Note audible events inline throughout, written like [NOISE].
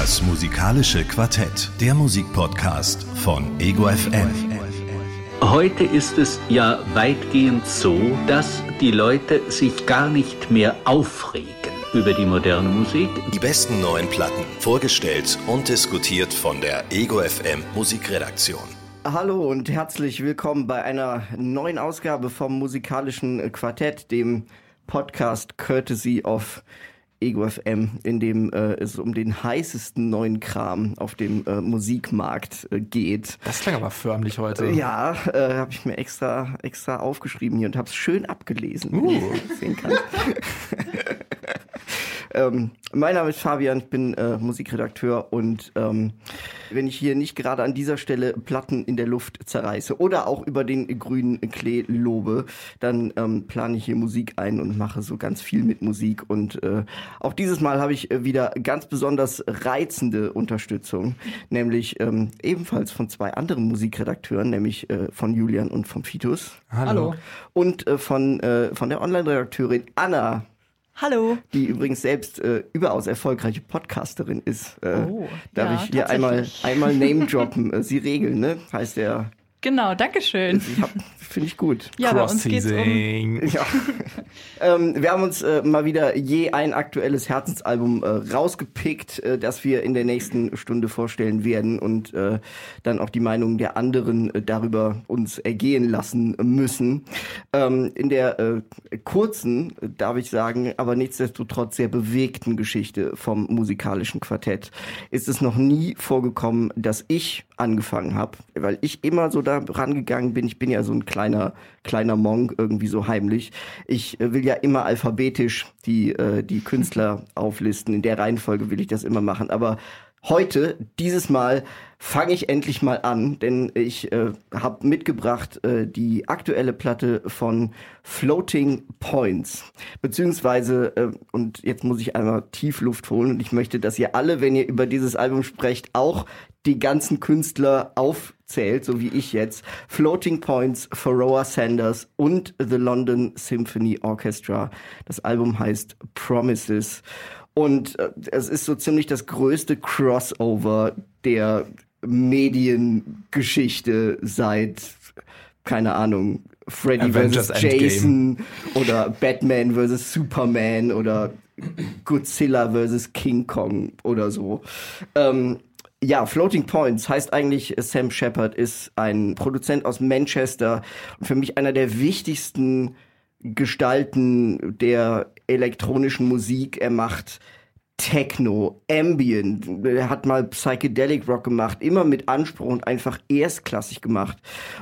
Das musikalische Quartett, der Musikpodcast von Ego FM. Heute ist es ja weitgehend so, dass die Leute sich gar nicht mehr aufregen über die moderne Musik. Die besten neuen Platten, vorgestellt und diskutiert von der Ego FM Musikredaktion. Hallo und herzlich willkommen bei einer neuen Ausgabe vom musikalischen Quartett, dem Podcast Courtesy of Ego FM, in dem äh, es um den heißesten neuen Kram auf dem äh, Musikmarkt äh, geht. Das klang aber förmlich heute. Ja, äh, habe ich mir extra extra aufgeschrieben hier und habe es schön abgelesen. Uh. Sehen kann. [LAUGHS] ähm, mein Name ist Fabian, ich bin äh, Musikredakteur und ähm, wenn ich hier nicht gerade an dieser Stelle Platten in der Luft zerreiße oder auch über den grünen Klee lobe, dann ähm, plane ich hier Musik ein und mache so ganz viel mit Musik. Und äh, auch dieses Mal habe ich äh, wieder ganz besonders reizende Unterstützung, nämlich ähm, ebenfalls von zwei anderen Musikredakteuren, nämlich äh, von Julian und vom Fitus. Hallo. Und äh, von, äh, von der Online-Redakteurin Anna. Hallo. Die übrigens selbst äh, überaus erfolgreiche Podcasterin ist. Äh, Oh, darf ja, ich hier einmal, einmal [LAUGHS] Name droppen? Äh, Sie regeln, ne? Heißt der. Genau, danke schön. Ich hab- Finde ich gut. Ja, bei uns geht's um. [LAUGHS] Ja. ähm, wir haben uns äh, mal wieder je ein aktuelles Herzensalbum äh, rausgepickt, äh, das wir in der nächsten Stunde vorstellen werden und äh, dann auch die Meinungen der anderen äh, darüber uns ergehen lassen müssen. Ähm, in der äh, kurzen, darf ich sagen, aber nichtsdestotrotz sehr bewegten Geschichte vom musikalischen Quartett ist es noch nie vorgekommen, dass ich angefangen habe, weil ich immer so da rangegangen bin. Ich bin ja so ein kleiner, kleiner Monk, irgendwie so heimlich. Ich äh, will ja immer alphabetisch die, äh, die Künstler auflisten. In der Reihenfolge will ich das immer machen. Aber heute, dieses Mal, fange ich endlich mal an, denn ich äh, habe mitgebracht äh, die aktuelle Platte von Floating Points. Beziehungsweise, äh, und jetzt muss ich einmal tief Luft holen und ich möchte, dass ihr alle, wenn ihr über dieses Album sprecht, auch die ganzen Künstler aufzählt, so wie ich jetzt. Floating Points, Pharoah Sanders und The London Symphony Orchestra. Das Album heißt Promises. Und äh, es ist so ziemlich das größte Crossover der Mediengeschichte seit, keine Ahnung, Freddy vs. Jason oder Batman vs. Superman oder Godzilla vs. King Kong oder so. Ähm, ja, Floating Points heißt eigentlich, Sam Shepard ist ein Produzent aus Manchester und für mich einer der wichtigsten Gestalten der elektronischen Musik. Er macht Techno, Ambient, hat mal Psychedelic Rock gemacht, immer mit Anspruch und einfach erstklassig gemacht.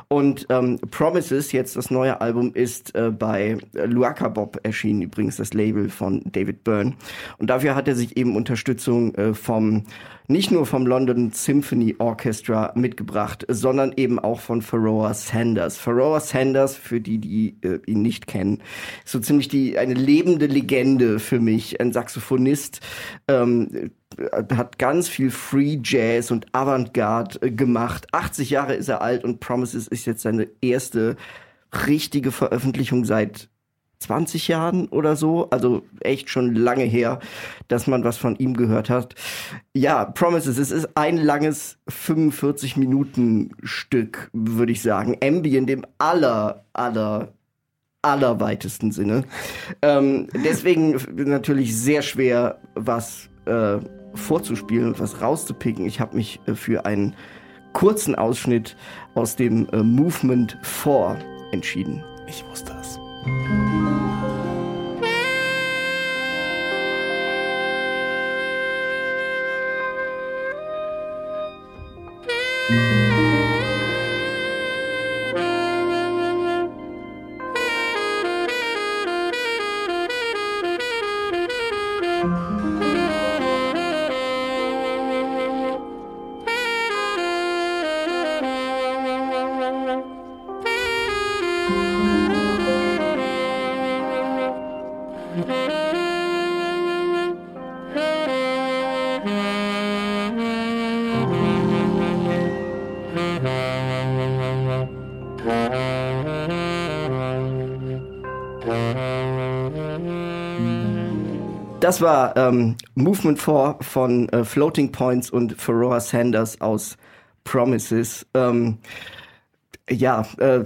Und ähm, Promises, jetzt das neue Album, ist äh, bei Luaka Bob erschienen, übrigens das Label von David Byrne. Und dafür hat er sich eben Unterstützung äh, vom nicht nur vom London Symphony Orchestra mitgebracht, sondern eben auch von Pharoah Sanders. Pharoah Sanders, für die, die äh, ihn nicht kennen, ist so ziemlich die eine lebende Legende für mich, ein Saxophonist, ähm, hat ganz viel Free Jazz und Avantgarde äh, gemacht. 80 Jahre ist er alt und Promises ist jetzt seine erste richtige Veröffentlichung seit 20 Jahren oder so, also echt schon lange her, dass man was von ihm gehört hat. Ja, Promises, es ist ein langes 45 Minuten Stück, würde ich sagen. Ambient im aller, aller, allerweitesten Sinne. Ähm, deswegen natürlich sehr schwer, was äh, vorzuspielen und was rauszupicken. Ich habe mich äh, für einen kurzen Ausschnitt aus dem äh, Movement 4 entschieden. Ich wusste es. [LAUGHS] das war ähm, Movement 4 von äh, Floating Points und Pharoah Sanders aus Promises. Ähm, ja, äh,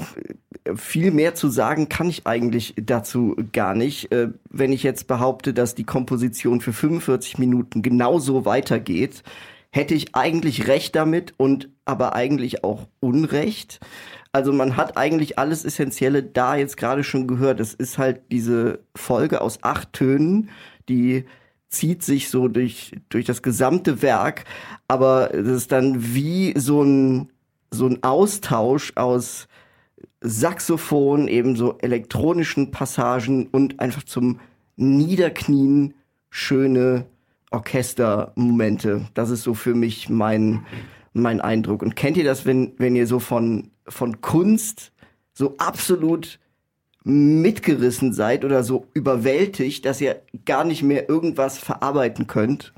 viel mehr zu sagen kann ich eigentlich dazu gar nicht. Äh, wenn ich jetzt behaupte, dass die Komposition für 45 Minuten genauso weitergeht, hätte ich eigentlich recht damit und aber eigentlich auch Unrecht. Also man hat eigentlich alles Essentielle da jetzt gerade schon gehört. Es ist halt diese Folge aus acht Tönen, die zieht sich so durch, durch das gesamte Werk, aber es ist dann wie so ein, so ein Austausch aus Saxophon, eben so elektronischen Passagen und einfach zum Niederknien schöne Orchestermomente. Das ist so für mich mein, mein Eindruck. Und kennt ihr das, wenn, wenn ihr so von, von Kunst so absolut mitgerissen seid oder so überwältigt, dass ihr gar nicht mehr irgendwas verarbeiten könnt?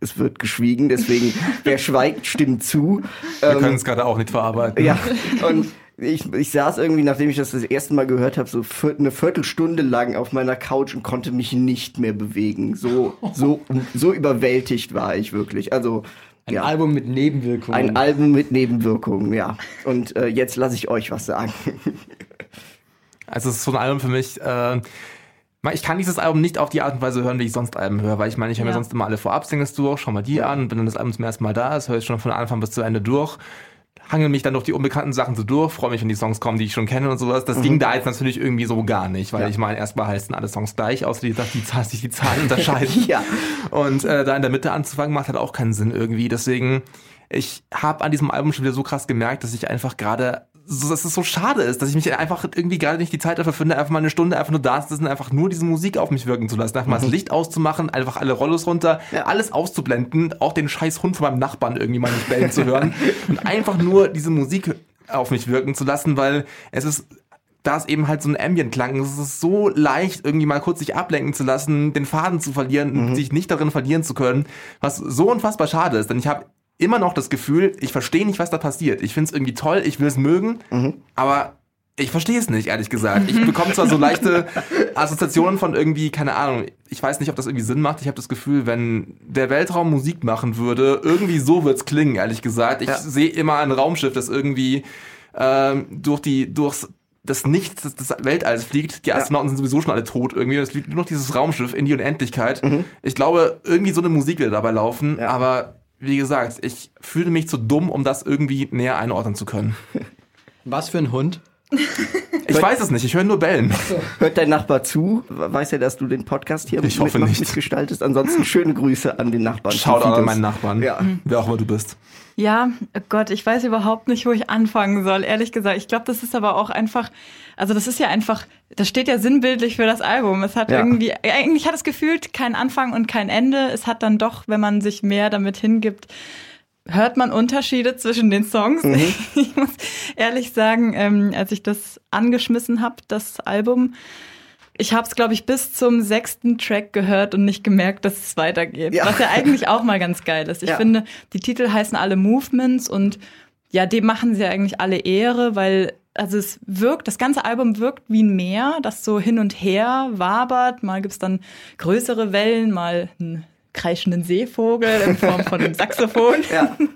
Es wird geschwiegen, deswegen [LAUGHS] wer schweigt, stimmt zu. Wir können es gerade auch nicht verarbeiten. Ja, und ich, ich saß irgendwie, nachdem ich das das erste Mal gehört habe, so eine Viertelstunde lang auf meiner Couch und konnte mich nicht mehr bewegen. So, so, so überwältigt war ich wirklich. Also Ein ja, Album mit Nebenwirkungen. ein Album mit Nebenwirkungen, ja. Und äh, jetzt lasse ich euch was sagen. [LAUGHS] Also es ist so ein Album für mich. Äh, ich kann dieses Album nicht auf die Art und Weise hören, wie ich sonst Alben höre, weil ich meine, ich höre mir Ja. sonst immer alle Vorab-Singles durch, schau mal die an, und wenn dann das Album zum ersten Mal da ist, höre ich schon von Anfang bis zu Ende durch, hangel mich dann durch die unbekannten Sachen so durch, freue mich, wenn die Songs kommen, die ich schon kenne und sowas. Das ging da jetzt natürlich irgendwie so gar nicht, weil Ja. ich meine, erstmal heißen alle Songs gleich, außer die, dass die, Zahl- sich die Zahlen unterscheiden. [LAUGHS] Ja. Und äh, da in der Mitte anzufangen, macht halt auch keinen Sinn irgendwie. Deswegen, ich habe an diesem Album schon wieder so krass gemerkt, dass ich einfach gerade, so, dass es so schade ist, dass ich mich einfach irgendwie gerade nicht die Zeit dafür finde, einfach mal eine Stunde einfach nur da zu sitzen, einfach nur diese Musik auf mich wirken zu lassen, einfach mal das Licht auszumachen, einfach alle Rollos runter, Ja. alles auszublenden, auch den scheiß Hund von meinem Nachbarn irgendwie mal nicht bellen zu hören [LAUGHS] und einfach nur diese Musik auf mich wirken zu lassen, weil es ist da ist eben halt so ein Ambient-Klang. Es ist so leicht, irgendwie mal kurz sich ablenken zu lassen, den Faden zu verlieren und sich nicht darin verlieren zu können, was so unfassbar schade ist. Denn ich habe immer noch das Gefühl, ich verstehe nicht, was da passiert. Ich finde es irgendwie toll, ich will es mögen, aber ich verstehe es nicht, ehrlich gesagt. Ich bekomme zwar so leichte [LAUGHS] Assoziationen von irgendwie, keine Ahnung, ich weiß nicht, ob das irgendwie Sinn macht. Ich habe das Gefühl, wenn der Weltraum Musik machen würde, irgendwie so wird's klingen, ehrlich gesagt. Ich Ja. sehe immer ein Raumschiff, das irgendwie ähm, durch die, durchs das Nichts des, des Weltalls fliegt. Die Astronauten sind sowieso schon alle tot irgendwie. Es fliegt nur noch dieses Raumschiff in die Unendlichkeit. Ich glaube, irgendwie so eine Musik wird dabei laufen, Ja. aber wie gesagt, ich fühle mich zu dumm, um das irgendwie näher einordnen zu können. Was für ein Hund? [LAUGHS] Ich weiß es nicht, ich höre nur Bellen. Hört dein Nachbar zu? Weiß er, dass du den Podcast hier Ich hoffe nicht. mitgestaltest? Ansonsten schöne Grüße an den Nachbarn. Schaut an meinen Nachbarn, Ja. wer auch immer du bist. Ja, Gott, ich weiß überhaupt nicht, wo ich anfangen soll, ehrlich gesagt. Ich glaube, das ist aber auch einfach, also das ist ja einfach, das steht ja sinnbildlich für das Album. Es hat Ja. irgendwie, eigentlich hat es gefühlt keinen Anfang und kein Ende. Es hat dann doch, wenn man sich mehr damit hingibt, hört man Unterschiede zwischen den Songs. [LAUGHS] Ich muss ehrlich sagen, ähm, als ich das angeschmissen habe, das Album, ich habe es, glaube ich, bis zum sechsten Track gehört und nicht gemerkt, dass es weitergeht. Ja. Was ja eigentlich auch mal ganz geil ist. Ich Ja. finde, die Titel heißen alle Movements und ja, dem machen sie eigentlich alle Ehre, weil also es wirkt, das ganze Album wirkt wie ein Meer, das so hin und her wabert. Mal gibt's dann größere Wellen, mal einen kreischenden Seevogel in Form von einem [LAUGHS] Saxophon. Ja. [LAUGHS]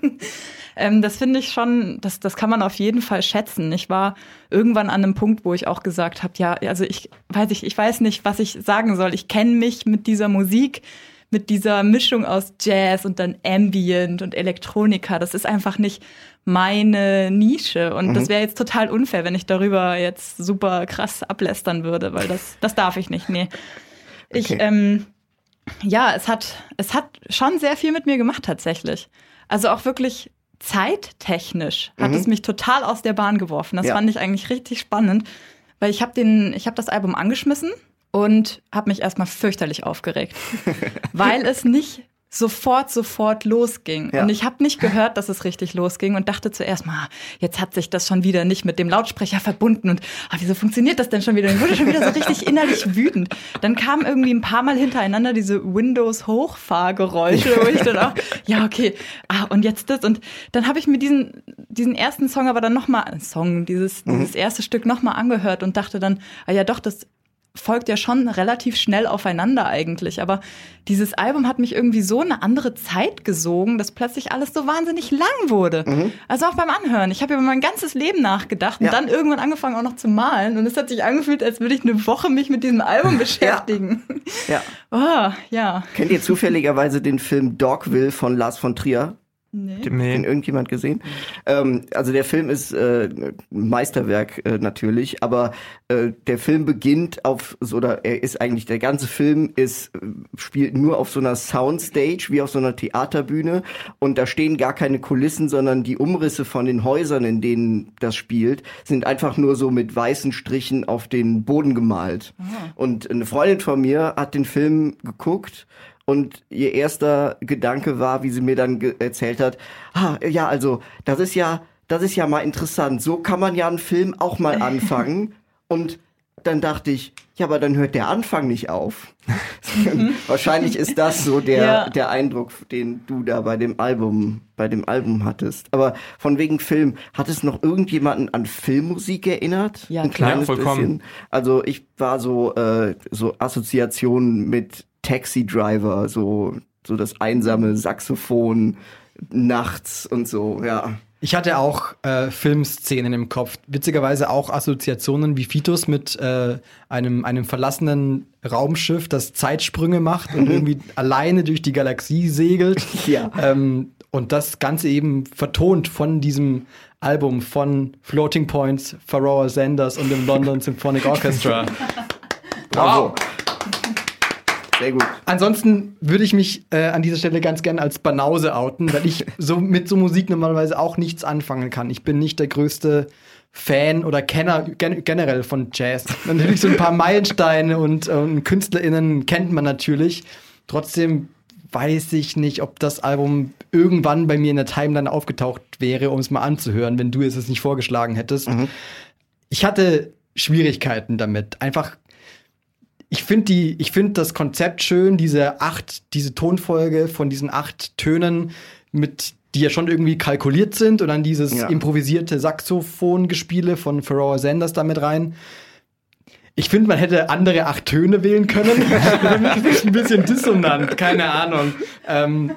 Ähm, das finde ich schon, das, das kann man auf jeden Fall schätzen. Ich war irgendwann an einem Punkt, wo ich auch gesagt habe, ja, also ich weiß ich, ich weiß nicht, was ich sagen soll. Ich kenne mich mit dieser Musik, mit dieser Mischung aus Jazz und dann Ambient und Elektronika. Das ist einfach nicht meine Nische. Und das wäre jetzt total unfair, wenn ich darüber jetzt super krass ablästern würde, weil das, das darf ich nicht. Nee. Ich, Okay. ähm, ja, es hat, es hat schon sehr viel mit mir gemacht tatsächlich. Also auch wirklich zeittechnisch hat es mich total aus der Bahn geworfen. Das Ja. fand ich eigentlich richtig spannend, weil ich habe den, ich habe das Album angeschmissen und habe mich erstmal fürchterlich aufgeregt, [LAUGHS] weil es nicht sofort, sofort losging. Ja. Und ich habe nicht gehört, dass es richtig losging und dachte zuerst mal, jetzt hat sich das schon wieder nicht mit dem Lautsprecher verbunden und ah, wieso funktioniert das denn schon wieder? Und ich wurde schon wieder so richtig [LAUGHS] innerlich wütend. Dann kamen irgendwie ein paar Mal hintereinander diese Windows-Hochfahrgeräusche, wo ich dann auch, [LAUGHS] ja, okay, ah, und jetzt das. Und dann habe ich mir diesen, diesen ersten Song aber dann nochmal, Song, dieses, dieses erste Stück nochmal angehört und dachte dann, ah ja doch, das folgt ja schon relativ schnell aufeinander eigentlich. Aber dieses Album hat mich irgendwie so eine andere Zeit gesogen, dass plötzlich alles so wahnsinnig lang wurde. Also auch beim Anhören. Ich habe über mein ganzes Leben nachgedacht und Ja. dann irgendwann angefangen auch noch zu malen. Und es hat sich angefühlt, als würde ich eine Woche mich mit diesem Album [LAUGHS] beschäftigen. Ja. [LAUGHS] Oh, ja. Kennt ihr zufälligerweise den Film Dogville von Lars von Trier? Nee. Den irgendjemand gesehen? Ähm, also der Film ist äh, ein Meisterwerk äh, natürlich, aber äh, der Film beginnt auf so oder er ist eigentlich der ganze Film ist äh, spielt nur auf so einer Soundstage wie auf so einer Theaterbühne und da stehen gar keine Kulissen, sondern die Umrisse von den Häusern, in denen das spielt, sind einfach nur so mit weißen Strichen auf den Boden gemalt. Und eine Freundin von mir hat den Film geguckt und ihr erster Gedanke war, wie sie mir dann erzählt hat, ah, ja, also, das ist ja, das ist ja mal interessant. So kann man ja einen Film auch mal anfangen. [LAUGHS] Und dann dachte ich, ja, aber dann hört der Anfang nicht auf. [LAUGHS] [LAUGHS] Wahrscheinlich ist das so der, Ja. der Eindruck, den du da bei dem Album, bei dem Album hattest. Aber von wegen Film, hat es noch irgendjemanden an Filmmusik erinnert? Ja, Ein kleines Ja, vollkommen. bisschen. Also ich war so, äh, so Assoziationen mit Taxi Driver, so, so das einsame Saxophon nachts und so, ja. Ich hatte auch äh, Filmszenen im Kopf. Witzigerweise auch Assoziationen wie Fitus mit äh, einem, einem verlassenen Raumschiff, das Zeitsprünge macht und [LAUGHS] irgendwie alleine durch die Galaxie segelt. [LAUGHS] Ja. Ähm, und das Ganze eben vertont von diesem Album von Floating Points, Pharoah Sanders und dem London [LAUGHS] Symphonic Orchestra. Bravo. Sehr gut. Ansonsten würde ich mich äh, an dieser Stelle ganz gerne als Banause outen, weil ich [LAUGHS] so mit so Musik normalerweise auch nichts anfangen kann. Ich bin nicht der größte Fan oder Kenner gen generell von Jazz. Natürlich so ein paar [LAUGHS] Meilensteine und ähm, KünstlerInnen kennt man natürlich. Trotzdem weiß ich nicht, ob das Album irgendwann bei mir in der Timeline aufgetaucht wäre, um es mal anzuhören, wenn du es jetzt nicht vorgeschlagen hättest. Ich hatte Schwierigkeiten damit. Einfach ich finde die, ich finde das Konzept schön, diese acht, diese Tonfolge von diesen acht Tönen mit, die ja schon irgendwie kalkuliert sind und dann dieses Ja. improvisierte Saxophongespiele von Pharoah Sanders damit rein. Ich finde, man hätte andere acht Töne wählen können. [LAUGHS] das ist ein bisschen dissonant, keine Ahnung. Ähm,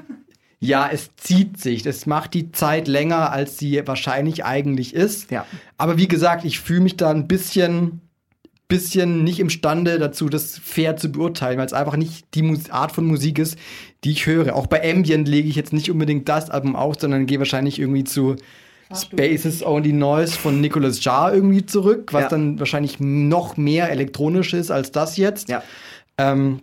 ja, es zieht sich. Es macht die Zeit länger, als sie wahrscheinlich eigentlich ist. Ja. Aber wie gesagt, ich fühle mich da ein bisschen bisschen nicht imstande dazu, das fair zu beurteilen, weil es einfach nicht die Mus Art von Musik ist, die ich höre. Auch bei Ambient lege ich jetzt nicht unbedingt das Album aus, sondern gehe wahrscheinlich irgendwie zu Spaces Only Noise von Nicholas Jarre irgendwie zurück, was Ja. dann wahrscheinlich noch mehr elektronisch ist als das jetzt. Ja. Ähm,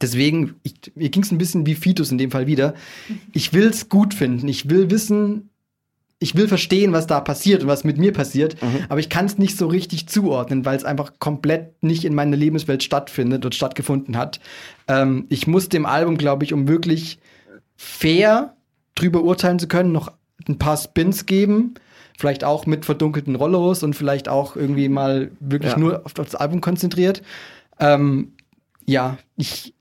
deswegen, ich, mir ging es ein bisschen wie Fitus in dem Fall wieder. [LAUGHS] Ich will es gut finden. Ich will wissen, ich will verstehen, was da passiert und was mit mir passiert, aber ich kann es nicht so richtig zuordnen, weil es einfach komplett nicht in meiner Lebenswelt stattfindet und stattgefunden hat. Ähm, ich muss dem Album, glaube ich, um wirklich fair drüber urteilen zu können, noch ein paar Spins geben. Vielleicht auch mit verdunkelten Rollos und vielleicht auch irgendwie mal wirklich Ja. nur auf das Album konzentriert. Ähm, ja, ich,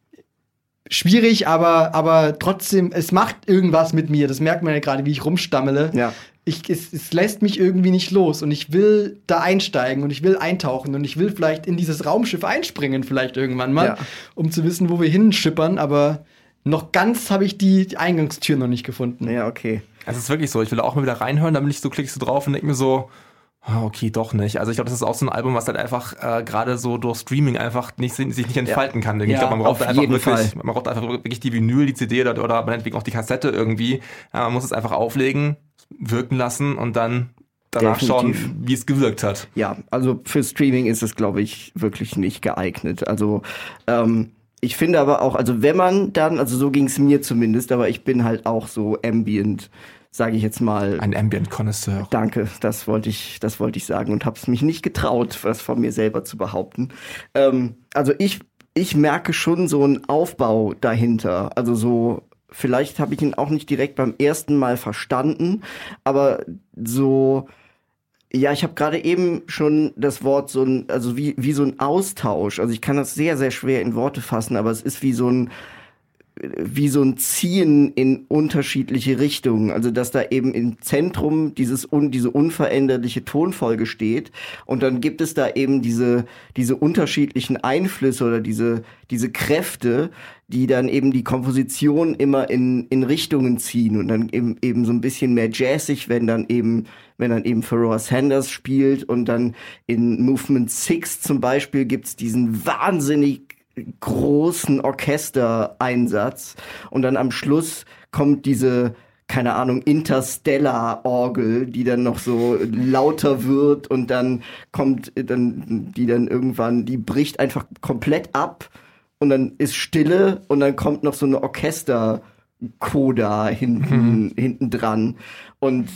schwierig, aber, aber trotzdem, es macht irgendwas mit mir. Das merkt man ja gerade, wie ich rumstammele. Ja. Ich, es, es lässt mich irgendwie nicht los und ich will da einsteigen und ich will eintauchen und ich will vielleicht in dieses Raumschiff einspringen, vielleicht irgendwann mal, Ja. um zu wissen, wo wir hinschippern, aber noch ganz habe ich die, die Eingangstür noch nicht gefunden. Ja, okay. Es ist wirklich so. Ich will auch mal wieder reinhören, bin ich so, klickst du drauf und denk mir so, okay, doch nicht. Also ich glaube, das ist auch so ein Album, was halt einfach äh, gerade so durch Streaming einfach nicht, sich nicht entfalten kann. Ich Ja, glaube, man braucht einfach wirklich, Fall. man braucht einfach wirklich die Vinyl, die CD oder, oder meinetwegen auch die Kassette irgendwie. Ja, man muss es einfach auflegen, wirken lassen und dann danach Definitiv. schauen, wie es gewirkt hat. Ja, also für Streaming ist es, glaube ich, wirklich nicht geeignet. Also ähm, ich finde aber auch, also wenn man dann, also so ging es mir zumindest, aber ich bin halt auch so ambient, sage ich jetzt mal. Ein Ambient-Connoisseur. Danke, das wollte ich, das wollte ich sagen und habe es mich nicht getraut, was von mir selber zu behaupten. Ähm, also ich, ich merke schon so einen Aufbau dahinter. Also so, vielleicht habe ich ihn auch nicht direkt beim ersten Mal verstanden, aber so, ja, ich habe gerade eben schon das Wort so ein, also wie, wie so ein Austausch. Also ich kann das sehr, sehr schwer in Worte fassen, aber es ist wie so ein, wie so ein Ziehen in unterschiedliche Richtungen. Also dass da eben im Zentrum dieses un, diese unveränderliche Tonfolge steht und dann gibt es da eben diese diese unterschiedlichen Einflüsse oder diese diese Kräfte, die dann eben die Komposition immer in in Richtungen ziehen und dann eben eben so ein bisschen mehr jazzig, wenn dann eben wenn dann eben Pharoah Sanders spielt und dann in Movement 6 zum Beispiel gibt's diesen wahnsinnig großen Orchestereinsatz und dann am Schluss kommt diese keine Ahnung, Interstellar-Orgel, die dann noch so lauter wird und dann kommt dann, die dann irgendwann, die bricht einfach komplett ab und dann ist Stille und dann kommt noch so eine Orchester-Coda hinten, mhm. hinten dran. Und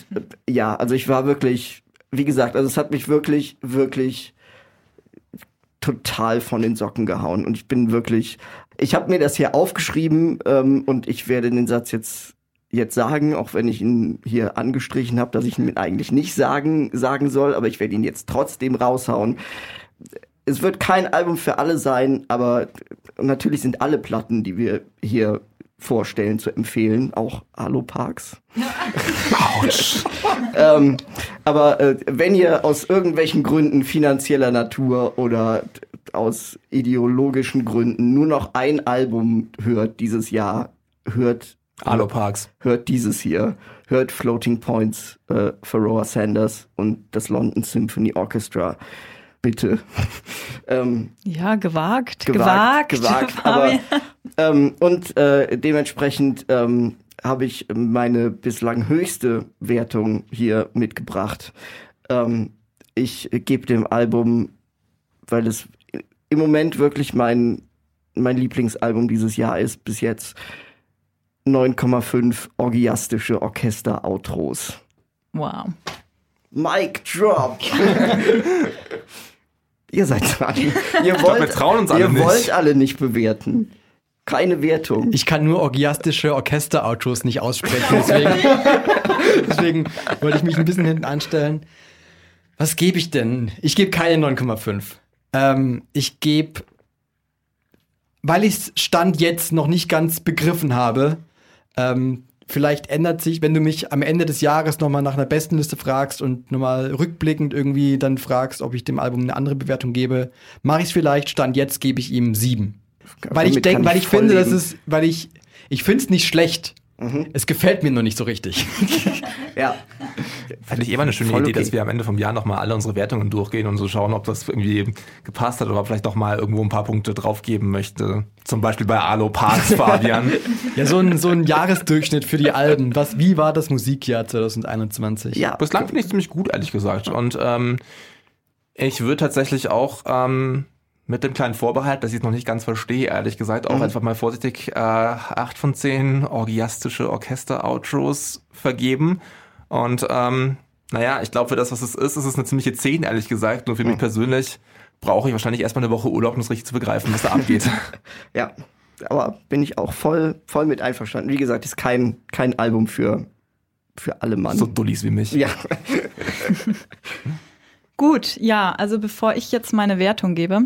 ja, also ich war wirklich, wie gesagt, also es hat mich wirklich, wirklich total von den Socken gehauen. Und ich bin wirklich, ich habe mir das hier aufgeschrieben ähm, und ich werde den Satz jetzt jetzt sagen, auch wenn ich ihn hier angestrichen habe, dass ich ihn eigentlich nicht sagen sagen soll, aber ich werde ihn jetzt trotzdem raushauen. Es wird kein Album für alle sein, aber natürlich sind alle Platten, die wir hier vorstellen, zu empfehlen, auch Halo Parks. Autsch. Ähm, aber äh, wenn ihr aus irgendwelchen Gründen finanzieller Natur oder aus ideologischen Gründen nur noch ein Album hört dieses Jahr, hört Halo Parks. Hört dieses hier. Hört Floating Points, äh, Pharoah Sanders und das London Symphony Orchestra bitte. [LAUGHS] ähm, ja, gewagt, gewagt, gewagt. gewagt [LAUGHS] aber, ähm, und äh, dementsprechend ähm, habe ich meine bislang höchste Wertung hier mitgebracht. Ähm, ich gebe dem Album, weil es im Moment wirklich mein, mein Lieblingsalbum dieses Jahr ist, bis jetzt 9,5 orgiastische Orchester-Outros. Wow. Mic drop. [LAUGHS] ihr seid dran. Ihr wollt, glaub, wir trauen uns alle ihr nicht. wollt alle nicht bewerten. Keine Wertung. Ich kann nur orgiastische Orchester-Outros nicht aussprechen, deswegen, [LAUGHS] deswegen wollte ich mich ein bisschen hinten anstellen. Was gebe ich denn? Ich gebe keine 9,5. Ähm, ich gebe, weil ich es Stand jetzt noch nicht ganz begriffen habe, ähm, vielleicht ändert sich, wenn du mich am Ende des Jahres nochmal nach einer Bestenliste fragst und nochmal rückblickend irgendwie dann fragst, ob ich dem Album eine andere Bewertung gebe, mache ich es vielleicht. Stand jetzt gebe ich ihm sieben. Weil ich denke, weil ich finde, dass es, weil ich, ich finde es nicht schlecht. Mhm. Es gefällt mir nur nicht so richtig. [LAUGHS] ja. Fände ich immer eine schöne Voll Idee, okay. dass wir am Ende vom Jahr nochmal alle unsere Wertungen durchgehen und so schauen, ob das irgendwie gepasst hat oder vielleicht noch mal irgendwo ein paar Punkte draufgeben möchte. Zum Beispiel bei Alo Parks, [LAUGHS] Fabian. ja, so ein, so ein Jahresdurchschnitt für die Alben. Was, wie war das Musikjahr 2021? Ja. Bislang finde ich es ziemlich gut, ehrlich gesagt. Und ähm, ich würde tatsächlich auch ähm, mit dem kleinen Vorbehalt, dass ich es noch nicht ganz verstehe, ehrlich gesagt, auch mhm. einfach mal vorsichtig äh, 8 von 10 orgiastische Orchester-Outros vergeben. Und ähm, naja, ich glaube, für das, was es ist, ist es eine ziemliche 10, ehrlich gesagt. Nur für mhm. mich persönlich brauche ich wahrscheinlich erstmal eine Woche Urlaub, um das richtig zu begreifen, was da abgeht. [LAUGHS] ja, aber bin ich auch voll, voll mit einverstanden. Wie gesagt, ist kein, kein Album für, für alle Mann. So Dullis wie mich. Ja. [LAUGHS] Gut, ja, also bevor ich jetzt meine Wertung gebe,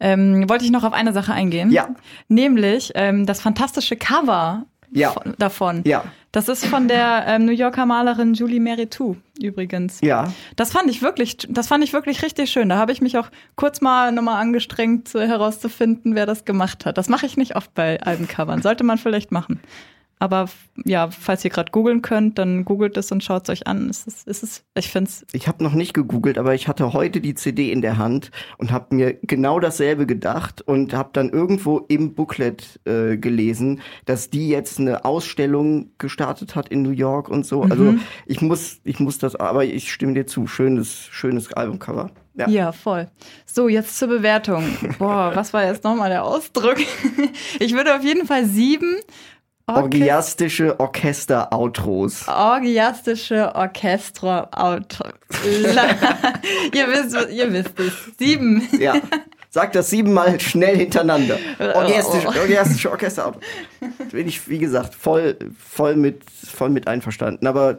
ähm, wollte ich noch auf eine Sache eingehen. Ja. Nämlich ähm, das fantastische Cover ja. davon. Ja. Das ist von der ähm, New Yorker Malerin Julie Meritou übrigens. Ja. Das fand ich wirklich, das fand ich wirklich richtig schön. Da habe ich mich auch kurz mal nochmal angestrengt, herauszufinden, wer das gemacht hat. Das mache ich nicht oft bei Albencovern. Sollte man vielleicht machen. Aber ja, falls ihr gerade googeln könnt, dann googelt es und schaut es euch an. Es ist, es ist, ich finde es. Ich habe noch nicht gegoogelt, aber ich hatte heute die CD in der Hand und habe mir genau dasselbe gedacht und habe dann irgendwo im Booklet äh, gelesen, dass die jetzt eine Ausstellung gestartet hat in New York und so. Also mhm. Also ich muss, ich muss das, aber ich stimme dir zu. Schönes, schönes Albumcover. Ja. ja, voll. So, jetzt zur Bewertung. [LAUGHS] Boah, was war jetzt nochmal der Ausdruck? [LAUGHS] Ich würde auf jeden Fall sieben Orgiastische Orchester-Outros. Orgiastische Orchester-Outros. [LAUGHS] ihr, wisst, ihr wisst es. Sieben. Ja. Sag das siebenmal schnell hintereinander. Orgiastische, orgiastische Orchester-Outros. Bin ich, wie gesagt, voll, voll, mit, voll mit einverstanden. Aber